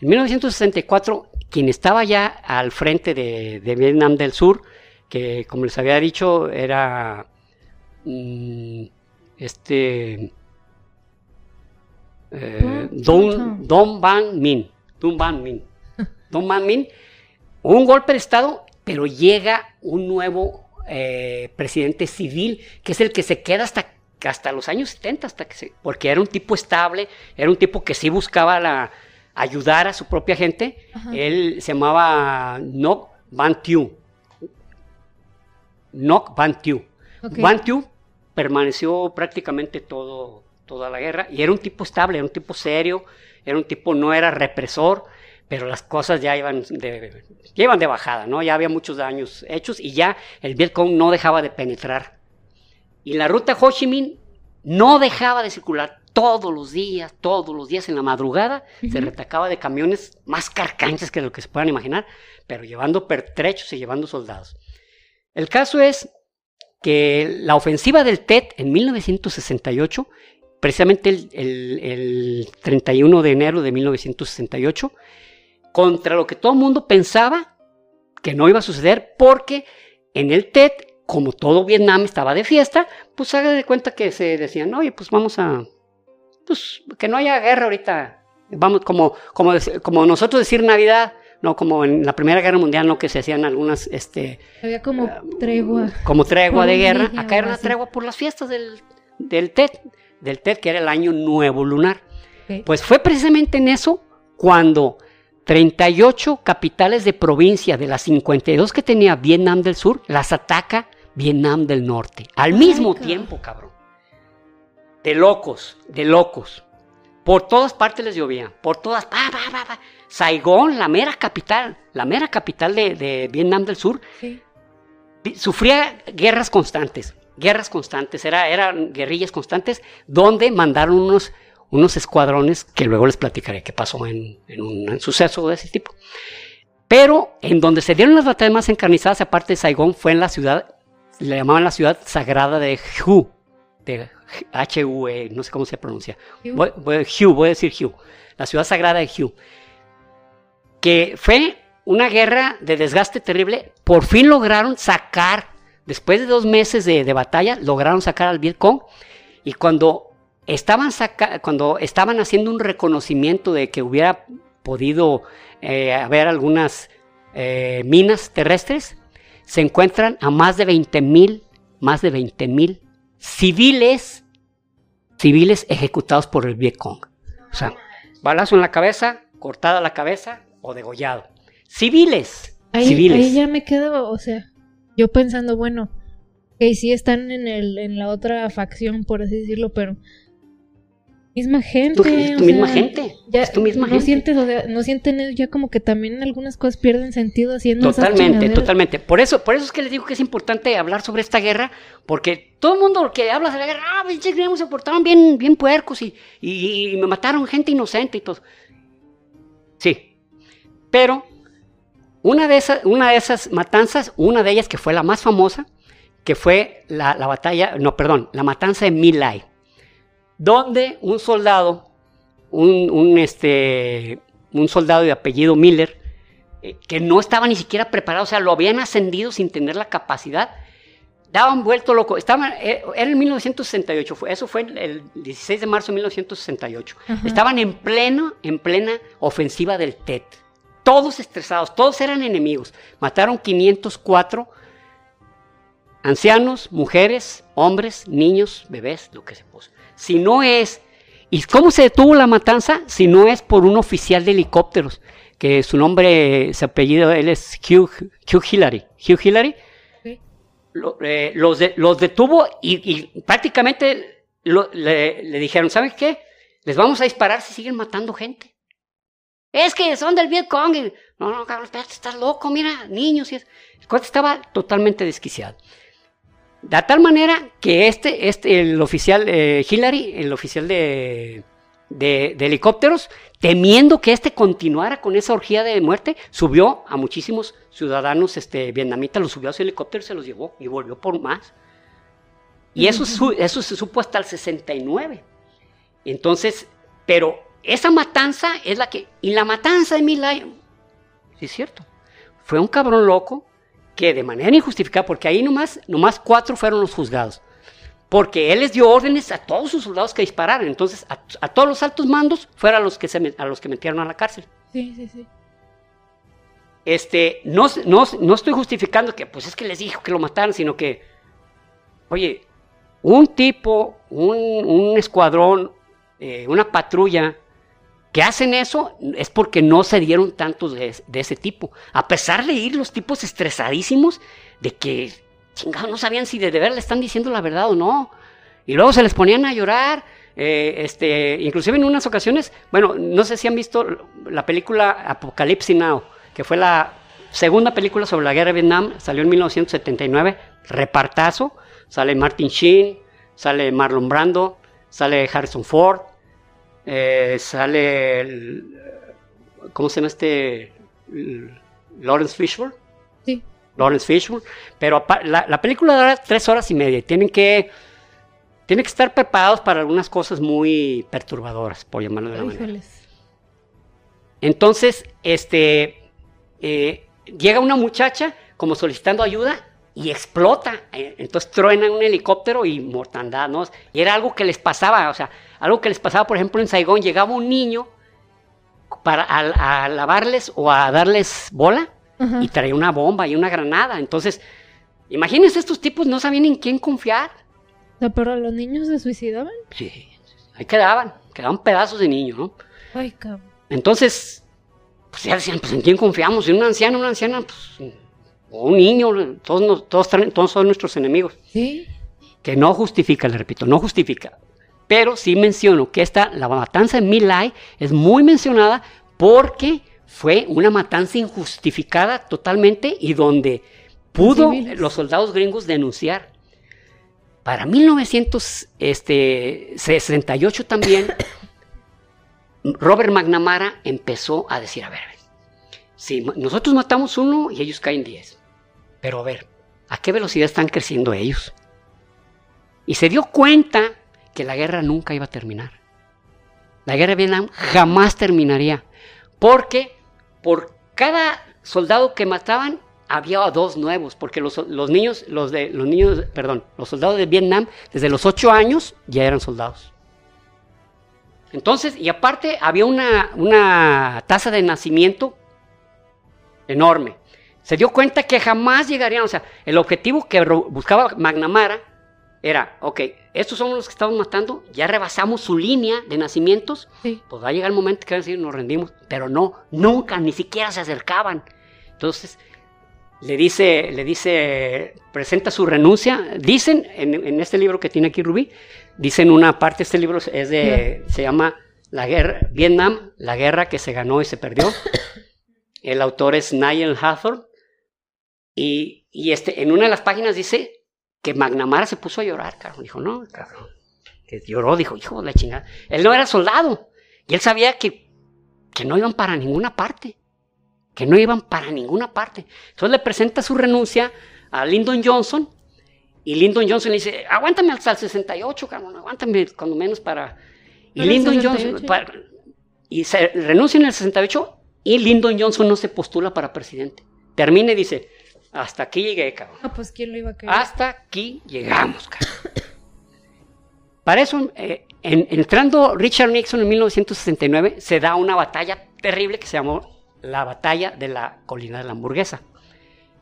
En 1964, quien estaba ya al frente de, Vietnam del Sur, que como les había dicho, era mm, este eh, Don, Don Ban Min, Don Ban Min, Don Ban Min, un golpe de estado, pero llega un nuevo eh, presidente civil, que es el que se queda hasta hasta los años 70, hasta que se, porque era un tipo estable, era un tipo que sí buscaba la, ayudar a su propia gente. Él se llamaba Nok Van Thieu. Nok Van Thieu. Van Thieu permaneció prácticamente todo, toda la guerra y era un tipo estable, era un tipo serio, era un tipo, no era represor, pero las cosas ya iban de, ya iban de bajada, ¿no? Ya había muchos daños hechos y ya el Vietcong no dejaba de penetrar y la ruta Ho Chi Minh no dejaba de circular todos los días, todos los días en la madrugada. Se retacaba de camiones más carcanches que lo que se puedan imaginar, pero llevando pertrechos y llevando soldados. El caso es que la ofensiva del TET en 1968, precisamente el, el 31 de enero de 1968, contra lo que todo el mundo pensaba que no iba a suceder, porque en el TET como todo Vietnam estaba de fiesta, pues haga de cuenta que se decían, oye, pues vamos a, pues que no haya guerra ahorita, vamos, como, como, como nosotros decir Navidad, no como en la Primera Guerra Mundial, no que se hacían algunas, este... Había como tregua. Como tregua de guerra, acá era una tregua por las fiestas del, del TED, del TED, que era el año nuevo lunar. Pues fue precisamente en eso cuando 38 capitales de provincia de las 52 que tenía Vietnam del Sur las ataca Vietnam del Norte. Al mismo tiempo, cabrón. De locos, de locos. Por todas partes les llovía, por todas. Pa, Saigón, la mera capital, la mera capital de, Vietnam del Sur, sufría guerras constantes, guerras constantes, era, eran guerrillas constantes, donde mandaron unos unos escuadrones que luego les platicaré qué pasó en, un suceso de ese tipo. Pero en donde se dieron las batallas más encarnizadas, aparte de Saigón, fue en la ciudad, le llamaban la ciudad sagrada de Hu, de H-U-E, no sé cómo se pronuncia. Voy, voy a decir Hu, la ciudad sagrada de Hu. Que fue una guerra de desgaste terrible. Por fin lograron sacar, después de dos meses de, de batalla, lograron sacar al Vietcong. Y cuando estaban cuando estaban haciendo un reconocimiento de que hubiera podido eh, haber algunas eh, minas terrestres, se encuentran a más de 20 mil, más de 20 mil civiles, civiles ejecutados por el Vietcong. O sea, balazo en la cabeza, cortada la cabeza o degollado. Civiles. Ahí, civiles. ahí ya me quedo, o sea, yo pensando, bueno, que sí están en, el, en la otra facción, por así decirlo, pero misma gente. Tu- es tu misma sea, gente. Ya, es tu misma no gente. sientes, o sea, no sienten ya como que también algunas cosas pierden sentido haciendo esas Totalmente, chingaderas. totalmente. Por eso, por eso es que les digo que es importante hablar sobre esta guerra, porque todo el mundo que habla de la guerra, ah, pinches gringos se portaron bien, bien puercos y, y- y me mataron gente inocente y todo. Sí, pero una de, esas, una de esas matanzas, una de ellas que fue la más famosa, que fue la, la batalla, no, perdón, la matanza de My Lai, donde un soldado, un, un, este, un soldado de apellido Miller, eh, que no estaba ni siquiera preparado, o sea, lo habían ascendido sin tener la capacidad, daban vuelto loco, estaban, eh, era en 1968, fue- eso fue el 16 de marzo de 1968, Ajá. estaban en pleno, en plena ofensiva del TET, todos estresados, todos eran enemigos, mataron 504 ancianos, mujeres, hombres, niños, bebés, lo que se puso. Si no es, ¿y cómo se detuvo la matanza? Si no es por un oficial de helicópteros, que su nombre, su apellido, él es Hugh, Hugh Hillary. Hugh Hillary lo- eh, los, de- los detuvo y, y prácticamente lo- le, le dijeron, ¿saben qué? Les vamos a disparar si siguen matando gente. Es que son del Vietcong. No, no, Carlos, espérate, estás loco, mira, niños. Y es- el cuate estaba totalmente desquiciado. De tal manera que este, este el oficial eh, Hillary, el oficial de, de- de helicópteros, temiendo que este continuara con esa orgía de muerte, subió a muchísimos ciudadanos este, vietnamitas, los subió a su helicóptero, se los llevó y volvió por más. Y eso, su- eso se supo hasta el 69. Entonces, pero esa matanza es la que... Y la matanza de Milay, sí es cierto, fue un cabrón loco de manera injustificada, porque ahí nomás, nomás cuatro fueron los juzgados. Porque él les dio órdenes a todos sus soldados que dispararan. Entonces, a, a todos los altos mandos fueron a los que, se, a los que metieron a la cárcel. Sí, sí, sí. Este, no, no, no estoy justificando que, pues es que les dijo que lo mataran, sino que, oye, un tipo, un, un escuadrón, eh, una patrulla que hacen eso es porque no se dieron tantos de, ese tipo. A pesar de ir los tipos estresadísimos de que, chingados, no sabían si de, verdad le están diciendo la verdad o no. Y luego se les ponían a llorar. eh, este, inclusive en unas ocasiones, bueno, no sé si han visto la película Apocalypse Now, que fue la segunda película sobre la guerra de Vietnam, salió en 1979, repartazo, sale Martin Sheen, sale Marlon Brando, sale Harrison Ford, eh, sale, el- ¿cómo se llama este? Lawrence Fishburne. Sí. Lawrence Fishburne. Pero la, la película dura tres horas y media. Tienen que, tienen que estar preparados para algunas cosas muy perturbadoras, por llamarlo de una manera. Híjoles. Entonces, este, eh, llega una muchacha como solicitando ayuda y explota. Eh, Entonces truena un helicóptero y mortandad, ¿no? Y era algo que les pasaba, o sea, algo que les pasaba, por ejemplo, en Saigón, llegaba un niño para a, a lavarles o a darles bola y traía una bomba y una granada. Entonces, imagínense, estos tipos no sabían en quién confiar. O sea, pero los niños se suicidaban. Sí, ahí quedaban, quedaban pedazos de niño, ¿no? Ay, cabrón. Entonces, pues ya decían, pues en quién confiamos, en una anciana, una anciana, pues, o un niño, todos, nos- todos, traen- todos son nuestros enemigos. Sí. Que no justifica, le repito, no justifica. Pero sí menciono que esta, la matanza de Milay, es muy mencionada porque fue una matanza injustificada totalmente y donde pudo Civiles. los soldados gringos denunciar. Para 1968 también, Robert McNamara empezó a decir, a ver, si nosotros matamos uno y ellos caen 10, pero a ver, ¿a qué velocidad están creciendo ellos? Y se dio cuenta que la guerra nunca iba a terminar. La guerra de Vietnam jamás terminaría, porque por cada soldado que mataban había dos nuevos, porque los, los niños, los de los niños, perdón, los soldados de Vietnam desde los 8 años ya eran soldados. Entonces, y aparte había una, una tasa de nacimiento enorme. Se dio cuenta que jamás llegarían, o sea, el objetivo que buscaba McNamara era, ok, estos son los que estamos matando, ya rebasamos su línea de nacimientos, pues va a llegar el momento que van a decir, nos rendimos, pero no, nunca, ni siquiera se acercaban. Entonces, le dice, le dice, presenta su renuncia, dicen, en, este libro que tiene aquí Rubí, dicen una parte, este libro es de, se llama La Guerra, Vietnam, la guerra que se ganó y se perdió. El autor es Niall Hathorne, y, y este, en una de las páginas dice que McNamara se puso a llorar, cabrón. Dijo, no, cabrón. Que lloró, dijo, hijo de la chingada. Él no era soldado. Y él sabía que, que no iban para ninguna parte. Que no iban para ninguna parte. Entonces le presenta su renuncia a Lyndon Johnson. Y Lyndon Johnson le dice, aguántame hasta el 68, cabrón. Aguántame cuando menos para... Y Lyndon Johnson... y se renuncia en el 68 y Lyndon Johnson no se postula para presidente. Termina y dice, hasta aquí llegué, cabrón. Ah, pues ¿quién lo iba a querer? Hasta aquí llegamos, cabrón. Para eso, eh, entrando Richard Nixon en 1969, se da una batalla terrible que se llamó la batalla de la colina de la hamburguesa.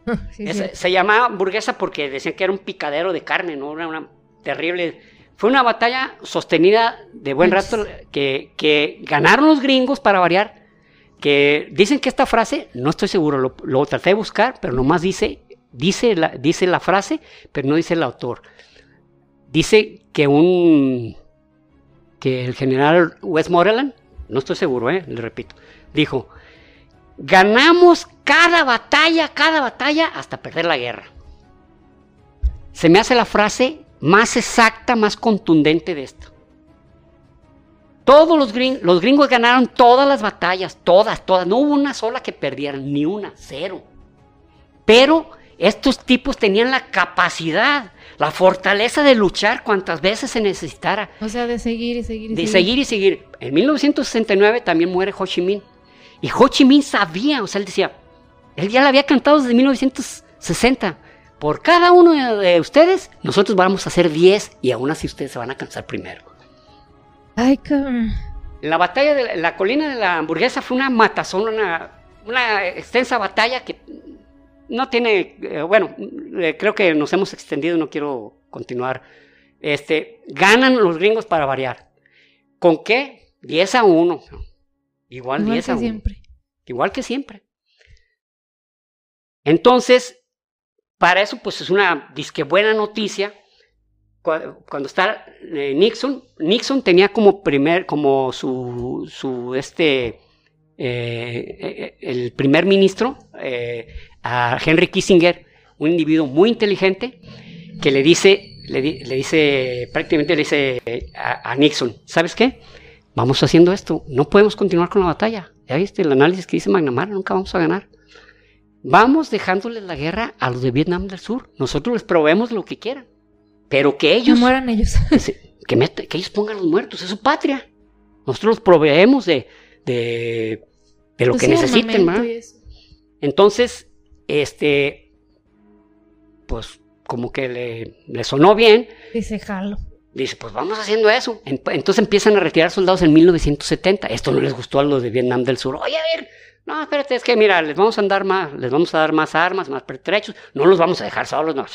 Se llamaba hamburguesa porque decían que era un picadero de carne, ¿no? Era una terrible... Fue una batalla sostenida de buen rato que, que ganaron los gringos para variar, que dicen que esta frase, no estoy seguro, lo, traté de buscar, pero nomás dice, dice la, dice la frase, pero no dice el autor. Dice que un, que el general Westmoreland, no estoy seguro, eh, le repito, dijo, ganamos cada batalla, cada batalla hasta perder la guerra. Se me hace la frase más exacta, más contundente de esto. Todos los, gringos, los gringos ganaron todas las batallas, todas, todas. No hubo una sola que perdieran, ni una, cero. Pero estos tipos tenían la capacidad, la fortaleza de luchar cuantas veces se necesitara. O sea, de seguir y seguir y de seguir. y seguir. En 1969 también muere Ho Chi Minh. Y Ho Chi Minh sabía, o sea, él decía, él ya le había cantado desde 1960. Por cada uno de ustedes, nosotros vamos a hacer 10 y aún así ustedes se van a cansar primero. Ay, cabrón. La batalla de la, colina de la hamburguesa fue una matazón, una, extensa batalla que no tiene, eh, bueno, eh, creo que nos hemos extendido, no quiero continuar. Este, ganan los gringos para variar. ¿Con qué? 10 a 1. Igual, 10 a 1. Siempre. Igual que siempre. Entonces, para eso, pues es una disque buena noticia cuando está eh, Nixon, Nixon tenía como primer, como su, su este, eh, eh, el primer ministro, a Henry Kissinger, un individuo muy inteligente, que le dice, le, dice, prácticamente le dice a, Nixon, ¿sabes qué? Vamos haciendo esto, no podemos continuar con la batalla. Ya viste el análisis que dice McNamara, nunca vamos a ganar. Vamos dejándoles la guerra a los de Vietnam del Sur. Nosotros les proveemos lo que quieran. Pero que ellos... Que mueran ellos. Que, que, ellos pongan los muertos, es su patria. Nosotros los proveemos de, de, de lo pues que necesiten, ¿verdad? Entonces, este, pues como que le, le sonó bien. Dice, jalo. Dice, pues vamos haciendo eso. Entonces empiezan a retirar soldados en 1970. Esto no les gustó a los de Vietnam del Sur. Oye, a ver, no, espérate, es que mira, les vamos a dar más, les vamos a dar más armas, más pertrechos. No los vamos a dejar solos, no.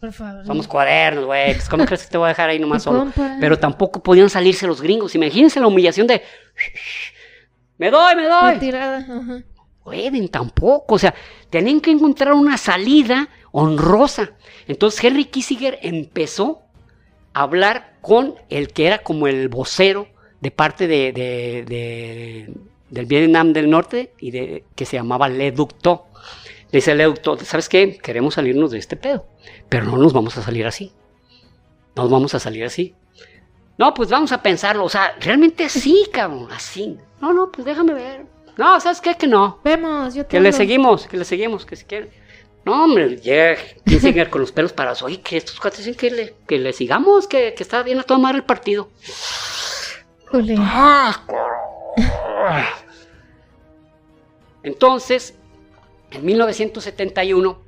Por favor. Somos cuadernos, güey. Pues, ¿Cómo crees que te voy a dejar ahí nomás solo? Pero tampoco podían salirse los gringos. Imagínense la humillación de. Me doy, me doy. Retirada. Ajá. Pueden tampoco. O sea, tenían que encontrar una salida honrosa. Entonces Henry Kissinger empezó a hablar con el que era como el vocero de parte de, de, del Vietnam del Norte y de, que se llamaba Le Duc To. Le dice Le Duc To, ¿sabes qué? Queremos salirnos de este pedo. Pero no nos vamos a salir así. No nos vamos a salir así. No, pues vamos a pensarlo. O sea, realmente sí, cabrón. Así. No, no, pues déjame ver. No, ¿sabes qué? Que no. Vemos, yo te Que le seguimos, que le seguimos, que si quieren. No, hombre, llega Kissinger con los pelos parados. Oye, que estos cuates dicen que le, que le sigamos, que, que está bien a tomar el partido. Entonces, en 1971,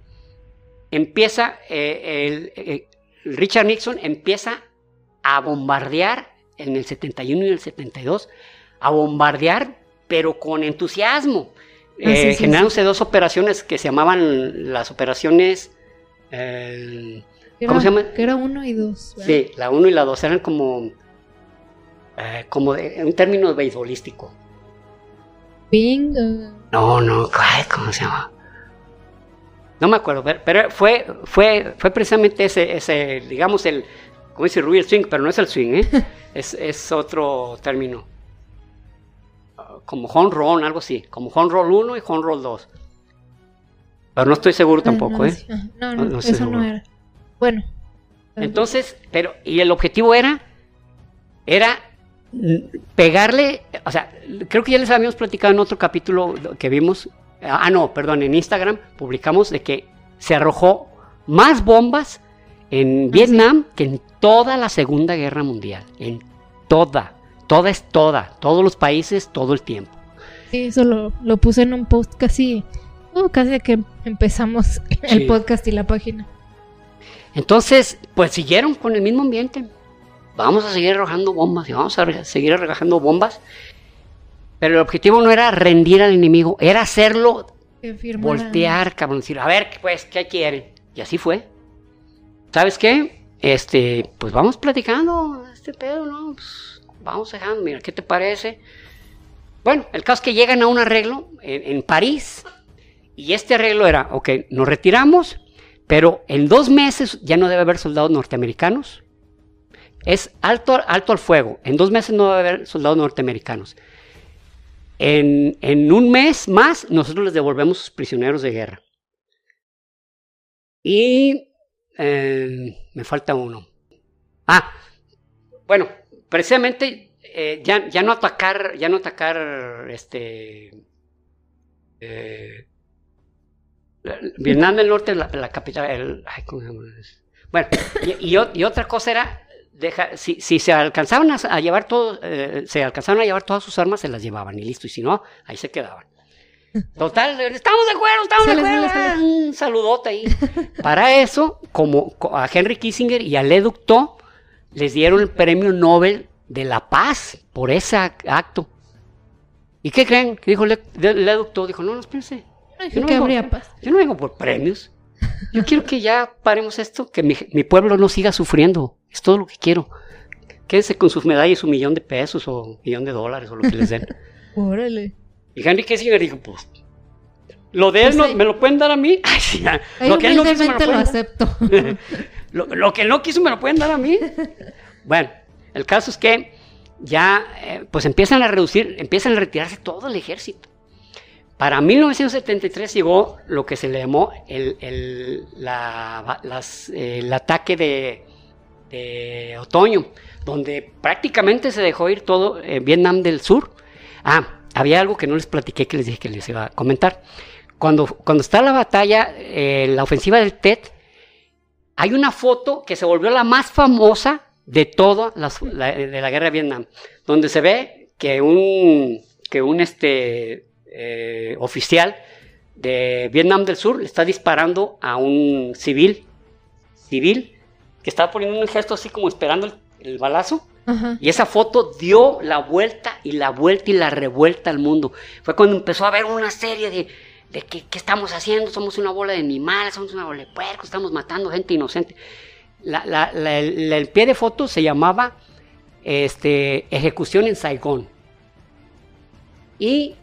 empieza, eh, eh, Richard Nixon empieza a bombardear en el 71 y el 72, a bombardear, pero con entusiasmo. Ah, eh, dos operaciones que se llamaban las operaciones ¿Cómo se llama? Que era uno y dos. Sí, la uno y la dos eran como, eh, como de, un término beisbolístico. Bingo. No, no, ¿cómo se llama? No me acuerdo, pero, fue, fue, fue precisamente ese, ese, digamos, el, como dice Rubí, el swing, pero no es el swing, ¿eh? es, es otro término. Como home run, algo así, como home roll 1 y home roll 2. Pero no estoy seguro tampoco, ¿eh? No, no, eso no era. Bueno. Entonces, pero, y el objetivo era, era pegarle, o sea, creo que ya les habíamos platicado en otro capítulo que vimos, ah, no, perdón, en Instagram publicamos de que se arrojó más bombas en ah, Vietnam que en toda la Segunda Guerra Mundial, en toda, toda es toda, todos los países, todo el tiempo. Sí, eso lo, lo puse en un post casi, oh, casi que empezamos el podcast y la página. Entonces, pues siguieron con el mismo ambiente. Vamos a seguir arrojando bombas y vamos a seguir arrojando bombas. Pero el objetivo no era rendir al enemigo, era hacerlo voltear, cabrón, decir, a ver, pues, ¿qué quieren? Y así fue. ¿Sabes qué? Este, pues vamos platicando este pedo, ¿no? Pues, vamos dejando, mira, ¿qué te parece? Bueno, el caso es que llegan a un arreglo en, en París y este arreglo era, ok, nos retiramos, pero en dos meses ya no debe haber soldados norteamericanos. Es alto, alto al fuego. En dos meses no debe haber soldados norteamericanos. En, un mes más nosotros les devolvemos sus prisioneros de guerra. Y eh, me falta uno. Ah, bueno, precisamente eh, ya, ya, no atacar, ya no atacar este eh, Vietnam del Norte, la, la capital, Bueno, y, otra cosa era, deja, si, se alcanzaban a, llevar todo, eh, se alcanzaban a llevar todas sus armas, se las llevaban y listo, y si no, ahí se quedaban. Total, estamos de acuerdo, estamos de acuerdo. Un saludote ahí. Para eso, como a Henry Kissinger y a Le Duc les dieron el premio Nobel de la Paz por ese acto. ¿Y qué creen? Que dijo Le, Le Dijo, no, no, espérense. Yo no, vengo, yo no vengo por premios. Yo quiero que ya paremos esto, que mi, pueblo no siga sufriendo. Es todo lo que quiero. Quédense con sus medallas, un millón de pesos o un millón de dólares o lo que les den. Órale. Y Henry Kissinger dijo, pues, lo de él pues no, me lo pueden dar a mí. lo que él no quiso me lo, acepto. lo, que él no quiso me lo pueden dar a mí. Bueno, el caso es que ya, eh, pues empiezan a reducir, empiezan a retirarse todo el ejército. Para 1973 llegó lo que se le llamó el, ataque de, otoño, donde prácticamente se dejó ir todo en Vietnam del Sur. Ah, había algo que no les platiqué que les dije que les iba a comentar. Cuando, cuando está la batalla, eh, la ofensiva del TET, hay una foto que se volvió la más famosa de toda la, de la guerra de Vietnam, donde se ve que un, que un este, eh, oficial de Vietnam del Sur le está disparando a un civil, civil, que estaba poniendo un gesto así como esperando el, balazo. Y esa foto dio la vuelta y la vuelta y la revuelta al mundo. Fue cuando empezó a haber una serie de, de qué estamos haciendo, somos una bola de animales, somos una bola de puercos, estamos matando gente inocente. el, pie de foto se llamaba este, Ejecución en Saigón. Y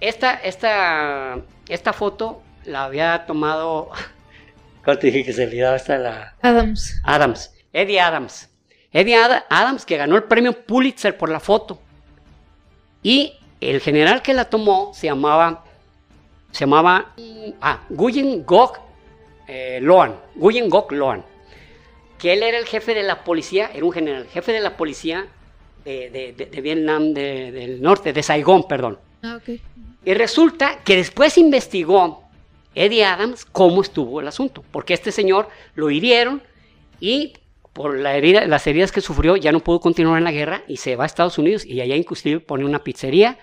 esta, esta, esta foto la había tomado. ¿Cuál te dije que se olvidaba? Esta la. Adams. Adams. Eddie Adams. Eddie Adams, que ganó el premio Pulitzer por la foto. Y el general que la tomó se llamaba. Se llamaba. Ah, Nguyen Gok eh, Loan. Nguyen Gok Loan. Que él era el jefe de la policía, era un general, jefe de la policía de, de, Vietnam del norte, de Saigón, perdón. Ah, okay. Y resulta que después investigó Eddie Adams cómo estuvo el asunto, porque este señor lo hirieron y por la herida, las heridas que sufrió ya no pudo continuar en la guerra y se va a Estados Unidos y allá inclusive pone una pizzería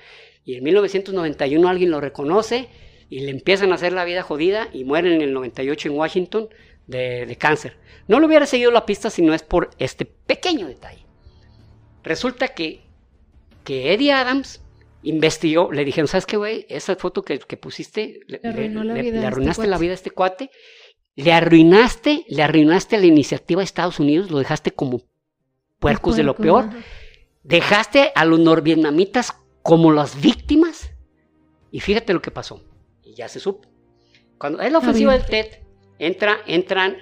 y en 1991 alguien lo reconoce y le empiezan a hacer la vida jodida y muere en el 98 en Washington de, cáncer. No le hubiera seguido la pista si no es por este pequeño detalle. Resulta que, que Eddie Adams investigó, le dijeron, ¿sabes qué, güey? Esa foto que, pusiste, le, arruinaste la vida a este cuate le arruinaste, le arruinaste la iniciativa de Estados Unidos, lo dejaste como puercos de lo peor. Dejaste a los norvietnamitas como las víctimas. Y fíjate lo que pasó. Y ya se supo. Cuando es la ofensiva del TED, entra, entran.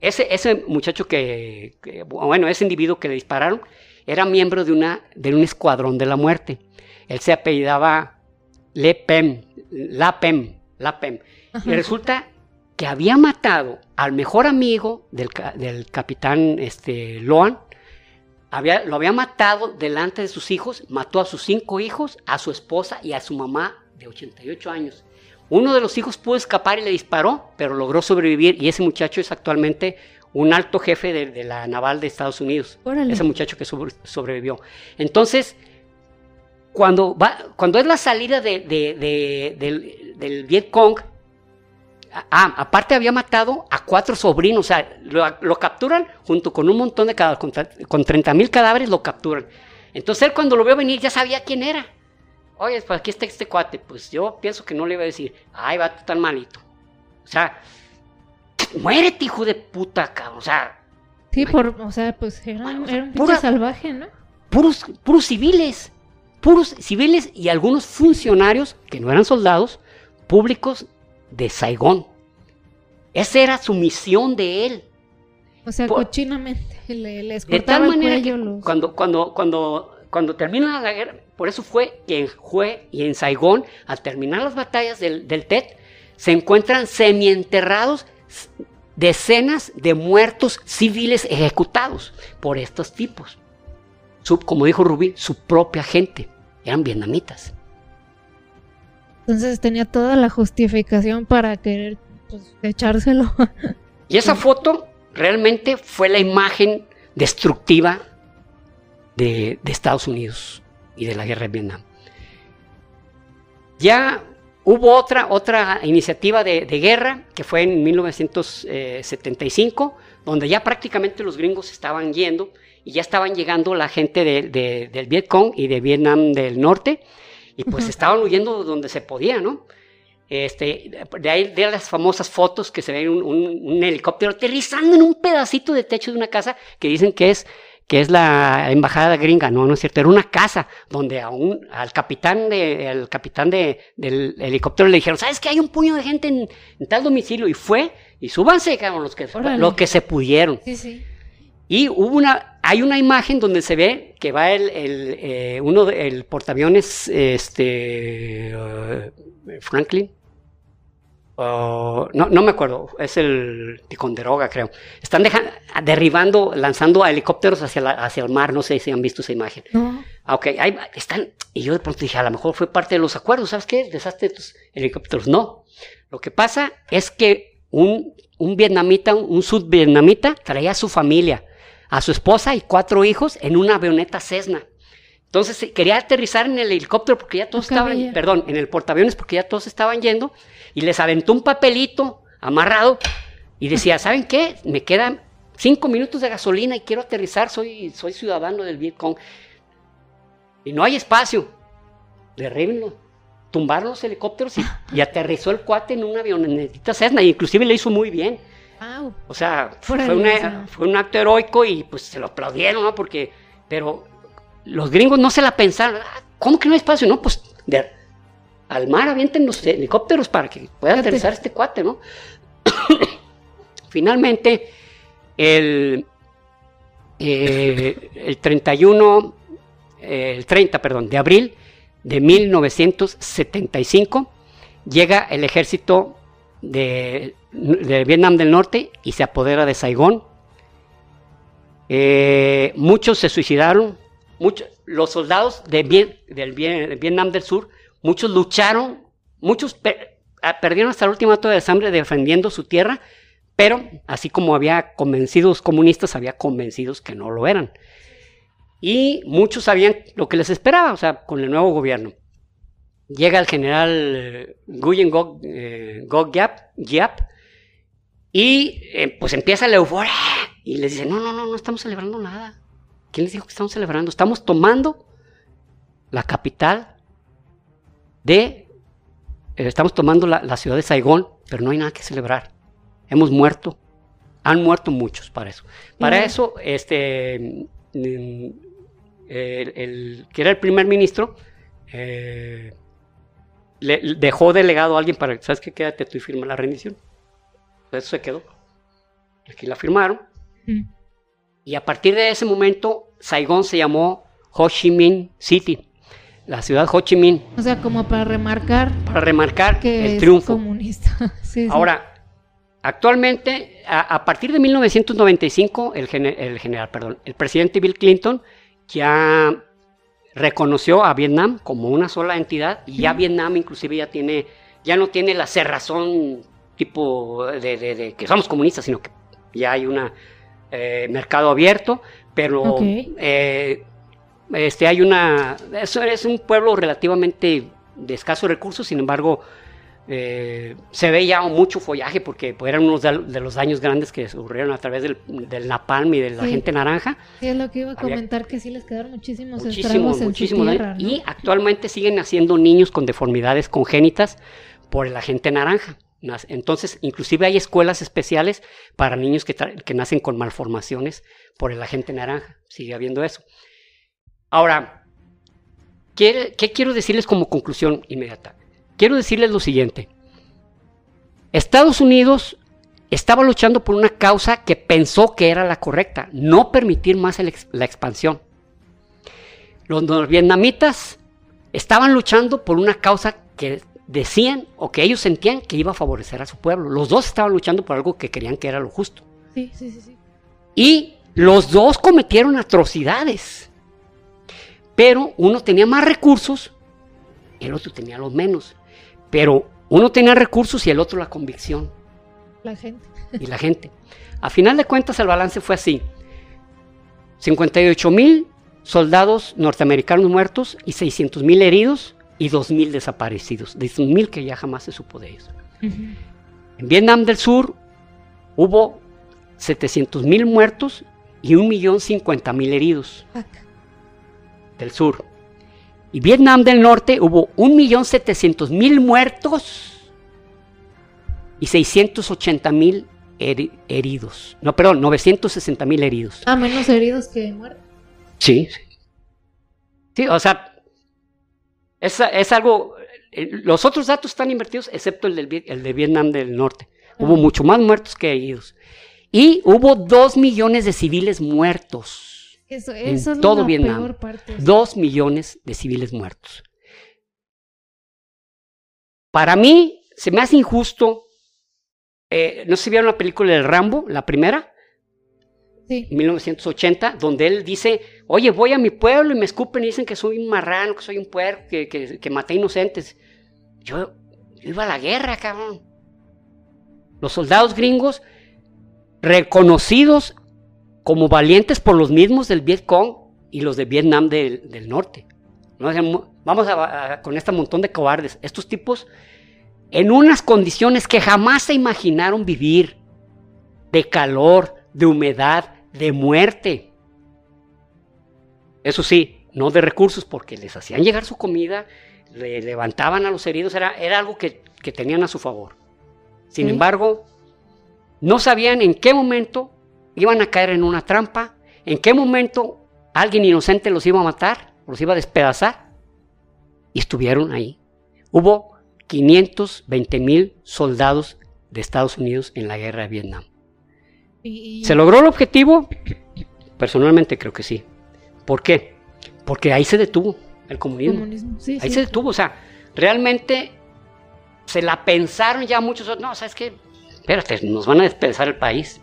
Ese, ese muchacho que, bueno, ese individuo que le dispararon, era miembro de, una, de un escuadrón de la muerte. Él se apellidaba Lepem, Lapem, Lapem. Y resulta que había matado al mejor amigo del, capitán este, Loan, había, lo había matado delante de sus hijos, mató a sus cinco hijos, a su esposa y a su mamá de 88 años. Uno de los hijos pudo escapar y le disparó, pero logró sobrevivir y ese muchacho es actualmente un alto jefe de, la naval de Estados Unidos. Ese muchacho que sobrevivió. Entonces, cuando, va, cuando es la salida del, del Viet Cong, Ah, aparte había matado a cuatro sobrinos, o sea, lo, capturan junto con un montón de cadáveres, con, 30 mil cadáveres lo capturan. Entonces él cuando lo vio venir ya sabía quién era. Oye, pues aquí está este cuate. Pues yo pienso que no le iba a decir, ay, va tan malito. O sea, muérete, hijo de puta, cabrón. O sea. Sí, por, o sea, pues era, un pinche salvaje, ¿no? Puros, puros civiles. Puros civiles y algunos funcionarios que no eran soldados públicos de Saigón. Esa era su misión de él. O sea, cochinamente le, les De tal manera que cuando, cuando, cuando, cuando termina la guerra, por eso fue que en y en Saigón, al terminar las batallas del, del Tet, se encuentran semienterrados decenas de muertos civiles ejecutados por estos tipos. como dijo Rubí, su propia gente. Eran vietnamitas. Entonces tenía toda la justificación para querer pues, echárselo. Y esa foto realmente fue la imagen destructiva de, Estados Unidos y de la guerra de Vietnam. Ya hubo otra, otra iniciativa de, guerra que fue en 1975, donde ya prácticamente los gringos estaban yendo y ya estaban llegando la gente del Vietcong y de Vietnam del Norte y pues estaban huyendo donde se podía, ¿no? Este, de ahí de las famosas fotos que se ven un, helicóptero aterrizando en un pedacito de techo de una casa que dicen que es que es la embajada gringa, no, no es cierto, era una casa donde a un, al capitán de, al capitán de, del helicóptero le dijeron, ¿sabes que hay un puño de gente en, tal domicilio? Y fue, y súbanse, cabrón, los que, lo que se pudieron. Sí, sí. Y hubo una, hay una imagen donde se ve que va el, el eh, uno del portaaviones, este, uh, Franklin. Uh, no, no me acuerdo, es el Ticonderoga, creo. Están derribando, lanzando a helicópteros hacia, hacia el mar, no sé si han visto esa imagen. No. Ah, ok, ahí están. Y yo de pronto dije, a lo mejor fue parte de los acuerdos, ¿sabes qué? Desastre de tus helicópteros. No. Lo que pasa es que un, un vietnamita, un sudvietnamita, traía a su familia a su esposa y cuatro hijos en una avioneta Cessna. Entonces quería aterrizar en el helicóptero porque ya todos estaban, perdón, en el portaaviones porque ya todos estaban yendo y les aventó un papelito amarrado y decía, ¿saben qué? Me quedan cinco minutos de gasolina y quiero aterrizar, soy, soy ciudadano del Vietcong. Y no hay espacio. Derríbenlo. Tumbaron los helicópteros y, aterrizó el cuate en una avioneta Cessna, y inclusive le hizo muy bien. O sea, fue, un acto heroico y pues se lo aplaudieron, ¿no? Porque, pero los gringos no se la pensaron. Ah, ¿Cómo que no hay espacio? No, pues al mar avienten los helicópteros para que pueda aterrizar este cuate, ¿no? Finalmente, el, eh, el 31, el 30, perdón, de abril de 1975, llega el ejército de de Vietnam del Norte y se apodera de Saigón. Eh, muchos se suicidaron, muchos, los soldados de del Vietnam del Sur, muchos lucharon, muchos ah, perdieron hasta el último acto de sangre defendiendo su tierra, pero así como había convencidos comunistas, había convencidos que no lo eran. Y muchos sabían lo que les esperaba, o sea, con el nuevo gobierno. Llega el general Nguyen Gok, eh, Giap, y eh, pues empieza la euforia y les dice, no, no, no, no estamos celebrando nada. ¿Quién les dijo que estamos celebrando? Estamos tomando la capital de... Eh, estamos tomando la, ciudad de Saigón, pero no hay nada que celebrar. hemos muerto, han muerto muchos para eso. Para eso, este, mm, el, que era el primer ministro, eh, le, dejó delegado a alguien para, ¿sabes qué? Quédate tú y firma la rendición. Eso se quedó. Aquí la firmaron. Y a partir de ese momento, Saigón se llamó Ho Chi Minh City, la ciudad Ho Chi Minh. O sea, como para remarcar. Para remarcar que el triunfo. comunista. Ahora, actualmente, a, partir de 1995, el, el general, perdón, el presidente Bill Clinton ya reconoció a Vietnam como una sola entidad y ya Vietnam inclusive ya tiene, ya no tiene la cerrazón tipo de, que somos comunistas, sino que ya hay un eh, mercado abierto, pero eh, este, hay una, eso es un pueblo relativamente de escasos recursos, sin embargo, eh, se ve ya mucho follaje porque pues, eran unos de, los daños grandes que ocurrieron a través del, napalm y de la gente naranja. Sí, es lo que iba a comentar, que sí les quedaron muchísimos muchísimos, muchísimos Y actualmente siguen naciendo niños con deformidades congénitas por la gente naranja. Entonces, inclusive hay escuelas especiales para niños que, nacen con malformaciones por el agente naranja. Sigue habiendo eso. Ahora, ¿qué, quiero decirles como conclusión inmediata? Quiero decirles lo siguiente. Estados Unidos estaba luchando por una causa que pensó que era la correcta, no permitir más la expansión. los vietnamitas estaban luchando por una causa que decían o que ellos sentían que iba a favorecer a su pueblo. Los dos estaban luchando por algo que querían que era lo justo. Sí, sí, sí. Y los dos cometieron atrocidades. Pero uno tenía más recursos el otro tenía los menos. Pero uno tenía recursos y el otro la convicción. La gente. Y la gente. A final de cuentas el balance fue así. 58 mil soldados norteamericanos muertos y 600 mil heridos y 2.000 desaparecidos, de 2.000 que ya jamás se supo de ellos. En Vietnam del Sur hubo 700.000 muertos y 1.050.000 heridos. Del sur. Y Vietnam del Norte hubo 1.700.000 muertos y 680.000 heridos. No, perdón, 960.000 heridos. Ah, menos heridos que muertos. Sí. Sí, o sea, es, algo, eh, los otros datos están invertidos, excepto el, del, el de Vietnam del Norte. Hubo mucho más muertos que heridos. Y hubo dos millones de civiles muertos. Eso, eso en es todo la Vietnam. Peor parte. Dos millones de civiles muertos. Para mí, se me hace injusto. Eh, no si vieron la película del Rambo, la primera. 1980, donde él dice, oye, voy a mi pueblo y me escupen y dicen que soy un marrano, que soy un puerco, que, que, maté inocentes. Yo, iba a la guerra, cabrón. Los soldados gringos, reconocidos como valientes por los mismos del Vietcong y los de Vietnam del, Norte. Vamos a, con este montón de cobardes. Estos tipos, en unas condiciones que jamás se imaginaron vivir, de calor, de humedad, de muerte. Eso sí, no de recursos, porque les hacían llegar su comida, le levantaban a los heridos, era, era algo que, tenían a su favor. Sin embargo, no sabían en qué momento iban a caer en una trampa, en qué momento alguien inocente los iba a matar, los iba a despedazar, y estuvieron ahí. Hubo 520 mil soldados de Estados Unidos en la guerra de Vietnam. ¿Se logró el objetivo? Personalmente creo que sí. ¿Por qué? Porque ahí se detuvo el comunismo. ahí se detuvo. O sea, realmente se la pensaron ya muchos. No, ¿sabes qué? Espérate, nos van a despedazar el país.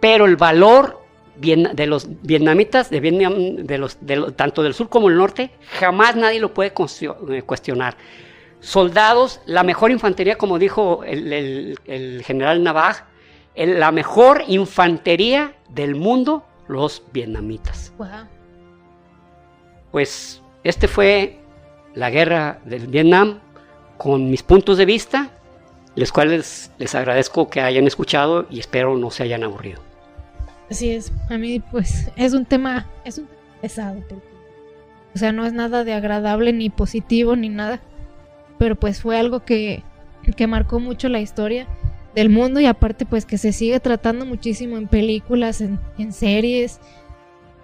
Pero el valor de los vietnamitas, de de los, tanto del sur como del norte, jamás nadie lo puede eh, cuestionar. Soldados, la mejor infantería, como dijo el, el general Navaj, la mejor infantería del mundo, los vietnamitas. Pues este fue la guerra del Vietnam con mis puntos de vista, los cuales les agradezco que hayan escuchado y espero no se hayan aburrido. Así es, a mí pues es un tema, es un pesado, o sea, no es nada de agradable ni positivo ni nada, pero pues fue algo que, que marcó mucho la historia del mundo y aparte pues que se sigue tratando muchísimo en películas, en, en series.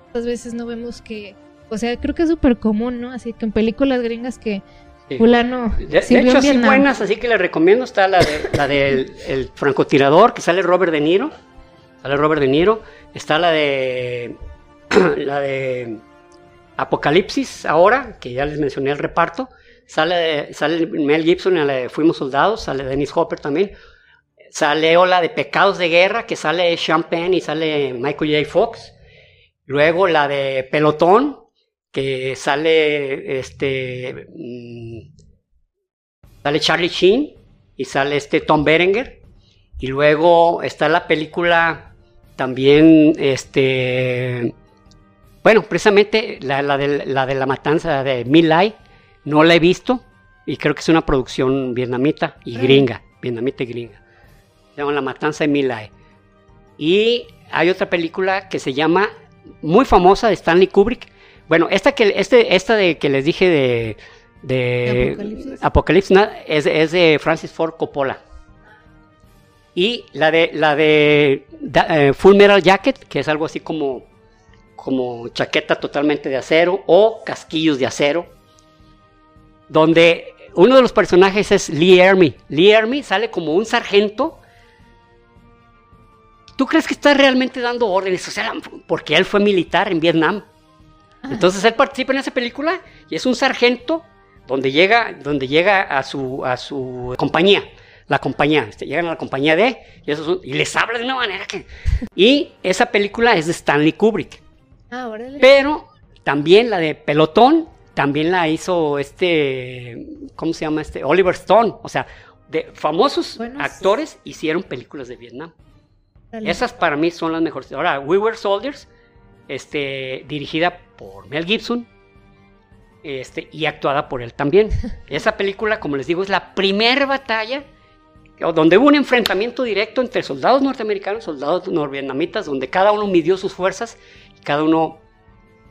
Muchas veces no vemos que, o sea, creo que es súper común, ¿no? Así que en películas gringas que fulano... De, hecho, sí buenas, así que les recomiendo, está la, de, la del el francotirador, que sale Robert De Niro, sale Robert De Niro, está la de... la de Apocalipsis ahora, que ya les mencioné el reparto, sale, sale Mel Gibson en la de Fuimos Soldados, sale Dennis Hopper también, sale Ola de Pecados de Guerra, que sale Champagne y sale Michael J. Fox. Luego la de Pelotón, que sale este mm, sale Charlie Sheen y sale este Tom Berenger. Y luego está la película también este bueno, precisamente la, de, la de la matanza de Milay, no la he visto y creo que es una producción vietnamita y gringa, vietnamita y gringa se llama La Matanza de Milay. Y hay otra película que se llama, muy famosa, de Stanley Kubrick. Bueno, esta, que, este, esta de, que les dije de, de Apocalipsis, es, de Francis Ford Coppola. Y la de, la de eh, Full Metal Jacket, que es algo así como, como chaqueta totalmente de acero o casquillos de acero, donde uno de los personajes es Lee Ermey. Lee Ermey sale como un sargento ¿Tú crees que está realmente dando órdenes? O sea, porque él fue militar en Vietnam. Entonces él participa en esa película y es un sargento donde llega, donde llega a su, a su compañía. La compañía, este, llegan a la compañía de y, les habla de una manera que. Y esa película es de Stanley Kubrick. Ah, órale. Pero también la de Pelotón, también la hizo este. ¿Cómo se llama este? Oliver Stone. O sea, de famosos actores hicieron películas de Vietnam. Esas para mí son las mejores. Ahora, We Were Soldiers, este, dirigida por Mel Gibson este, y actuada por él también. Esa película, como les digo, es la primera batalla donde hubo un enfrentamiento directo entre soldados norteamericanos y soldados norvietnamitas, donde cada uno midió sus fuerzas y cada uno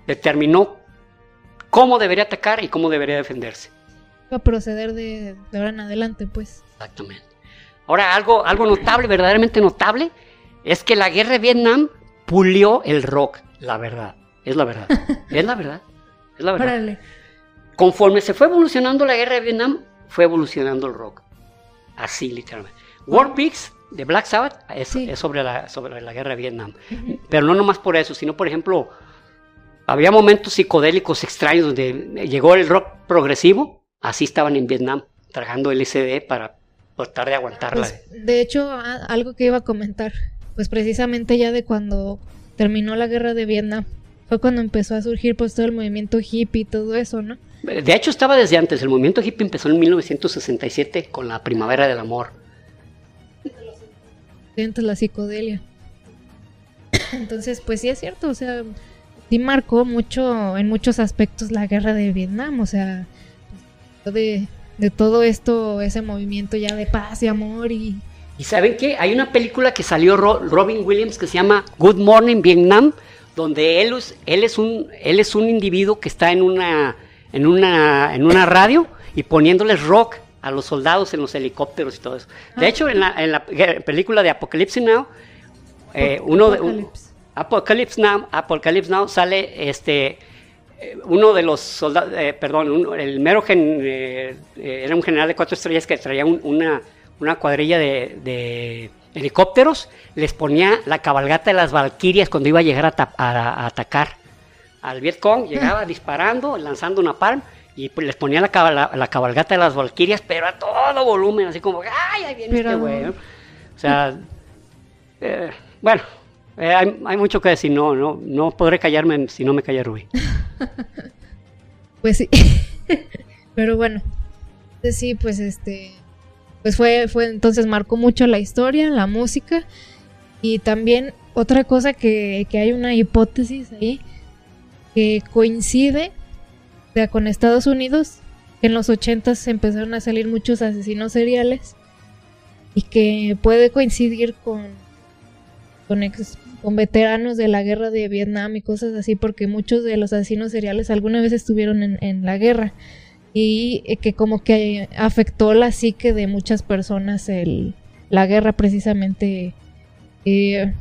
determinó cómo debería atacar y cómo debería defenderse. Va a proceder de, de ahora en adelante, pues. Exactamente. Ahora, algo, algo notable, verdaderamente notable, es que la guerra de Vietnam pulió el rock, la verdad. Es la verdad. es la verdad. Es la verdad. Conforme se fue evolucionando la guerra de Vietnam, fue evolucionando el rock. Así, literalmente. War Pigs de Black Sabbath es, sobre, la, sobre la guerra de Vietnam. Pero no nomás por eso, sino por ejemplo, había momentos psicodélicos extraños donde llegó el rock progresivo. Así estaban en Vietnam, tragando LSD para tratar de aguantarla. Pues, de hecho, algo que iba a comentar pues precisamente ya de cuando terminó la guerra de Vietnam, fue cuando empezó a surgir pues todo el movimiento hippie y todo eso, ¿no? De hecho estaba desde antes, el movimiento hippie empezó en 1967 con la primavera del amor. Antes la psicodelia. Entonces, pues sí es cierto, o sea, sí marcó mucho, en muchos aspectos la guerra de Vietnam, o sea, de, de todo esto, ese movimiento ya de paz y amor y ¿Y saben qué? Hay una película que salió Robin Williams que se llama Good Morning Vietnam, donde él es, él es, un, él es un individuo que está en una, en, una, en una radio y poniéndoles rock a los soldados en los helicópteros y todo eso. De ah. hecho, en la, en la, película de Apocalypse Now, eh, uno de... Apocalypse Now, Apocalypse Now sale este eh, uno de los soldados, eh, perdón, el mero era un general de cuatro estrellas que traía una una cuadrilla de, helicópteros, les ponía la cabalgata de las Valquirias cuando iba a llegar a, atacar al Vietcong, llegaba disparando, lanzando una palm y pues les ponía la, cabalgata de las Valquirias, pero a todo volumen, así como, ¡ay, ahí viene este güey! O sea, eh, bueno, eh, hay, mucho que decir, no, no, no podré callarme si no me calla Rubí. pues sí, pero bueno, sí, pues este pues fue, fue entonces marcó mucho la historia, la música. Y también otra cosa que, hay una hipótesis ahí que coincide con Estados Unidos, que en los 80 se empezaron a salir muchos asesinos seriales y que puede coincidir con, con, con veteranos de la guerra de Vietnam y cosas así, porque muchos de los asesinos seriales alguna vez estuvieron en, en la guerra y eh, que como que afectó la psique de muchas personas el, la guerra precisamente. Eh,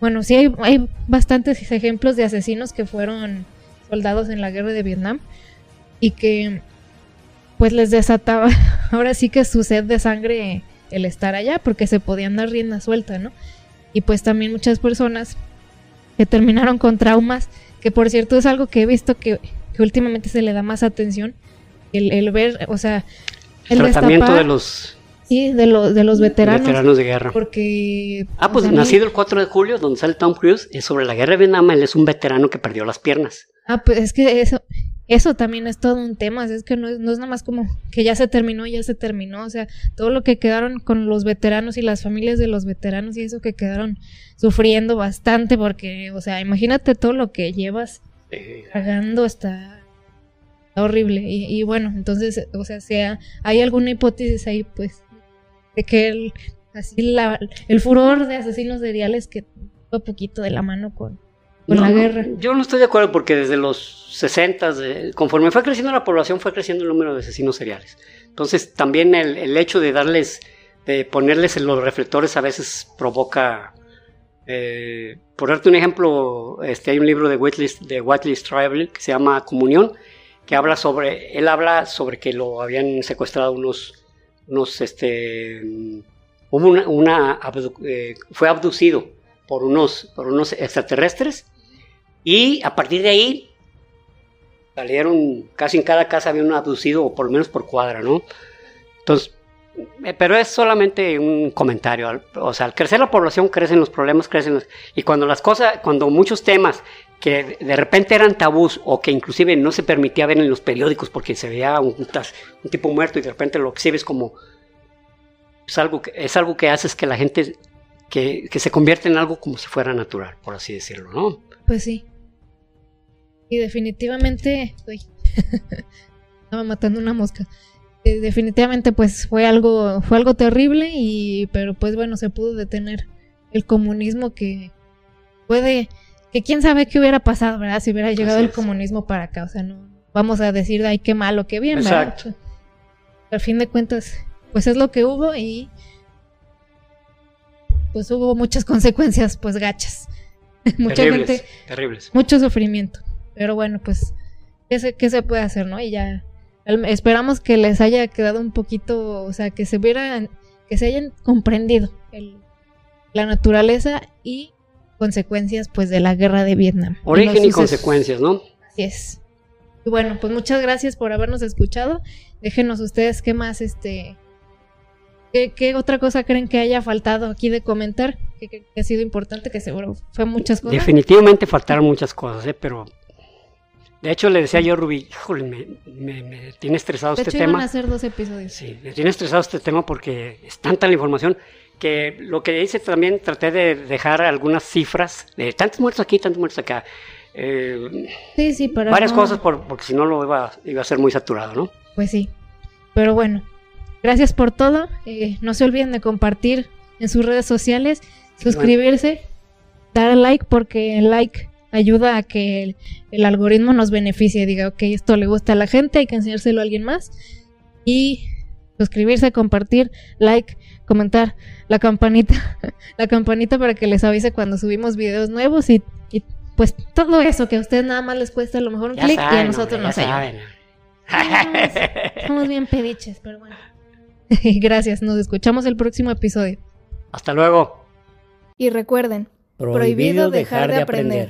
bueno, sí hay, hay bastantes ejemplos de asesinos que fueron soldados en la guerra de Vietnam y que pues les desataba ahora sí que su sed de sangre el estar allá porque se podían dar rienda suelta, ¿no? Y pues también muchas personas que terminaron con traumas, que por cierto es algo que he visto que, últimamente se le da más atención, el, ver, o sea, el, tratamiento de los Sí, de, los de los veteranos. Veteranos de guerra. Porque. Ah, pues nacido el 4 de julio, donde sale Tom Cruise, es sobre la guerra de Vietnam. Él es un veterano que perdió las piernas. Ah, pues es que eso, eso también es todo un tema. Es que no es, no es nada más como que ya se terminó, ya se terminó. O sea, todo lo que quedaron con los veteranos y las familias de los veteranos y eso que quedaron sufriendo bastante, porque, o sea, imagínate todo lo que llevas pagando está horrible. Y, bueno, entonces, o sea, si hay alguna hipótesis ahí, pues de que el, así la, el furor de asesinos seriales que fue poquito de la mano con, con la guerra. Yo no estoy de acuerdo porque desde los 60, conforme fue creciendo la población, fue creciendo el número de asesinos seriales. Entonces también el, el hecho de darles, de ponerles en los reflectores a veces provoca... Eh, por darte un ejemplo, este, hay un libro de Whitley, de que se llama Comunión, que habla sobre, él habla sobre que lo habían secuestrado unos unos, este, hubo una, eh, fue abducido por unos, por unos extraterrestres y a partir de ahí salieron, casi en cada casa había un abducido, o por lo menos por cuadra, ¿no? Entonces, eh, pero es solamente un comentario. O sea, al crecer la población crecen los problemas, crecen. Y cuando las cosas, cuando muchos temas que de repente eran tabús o que inclusive no se permitía ver en los periódicos porque se veía un, un tipo muerto y de repente lo exhibes como es algo que, es algo que haces que la gente que, que, se convierte en algo como si fuera natural, por así decirlo, ¿no? Pues sí. Y definitivamente, uy, estaba matando una mosca. Eh, definitivamente pues fue algo fue algo terrible y pero pues bueno, se pudo detener el comunismo que puede que quién sabe qué hubiera pasado, ¿verdad? Si hubiera llegado el comunismo para acá, o sea, no vamos a decir, ay, qué malo, qué bien, Exacto. ¿verdad? Al fin de cuentas, pues es lo que hubo y pues hubo muchas consecuencias, pues gachas. Mucha gente, terribles. mucho sufrimiento. Pero bueno, pues, ¿qué se, ¿qué se puede hacer, no? Y ya esperamos que les haya quedado un poquito, o sea, que se hubieran, que se hayan comprendido la naturaleza y consecuencias pues de la guerra de Vietnam. Origen y, consecuencias, ¿no? Así es. Y bueno, pues muchas gracias por habernos escuchado. Déjenos ustedes qué más, este, qué, otra cosa creen que haya faltado aquí de comentar, que, ha sido importante, que seguro fue muchas cosas. Definitivamente faltaron muchas cosas, ¿eh? pero de hecho le decía yo a Rubí, híjole, me, tiene estresado de este hecho, tema. Iban a hacer dos episodios. Sí, me tiene estresado este tema porque es tanta la información que lo que hice también traté de dejar algunas cifras de tantos muertos aquí, tantos muertos acá. Eh, sí, sí, para varias cosas porque si no lo iba, iba a ser muy saturado, ¿no? Pues sí. Pero bueno, gracias por todo. Eh, no se olviden de compartir en sus redes sociales, suscribirse, dar like porque el like ayuda a que el, el, algoritmo nos beneficie, diga, ok, esto le gusta a la gente, hay que enseñárselo a alguien más. Y suscribirse, compartir, like, comentar, la campanita, la campanita para que les avise cuando subimos videos nuevos y, pues todo eso que a ustedes nada más les cuesta a lo mejor un clic y a nosotros nos ayuda. Somos, bien pediches, pero bueno. Gracias, nos escuchamos el próximo episodio. Hasta luego. Y recuerden, prohibido, dejar, de aprender.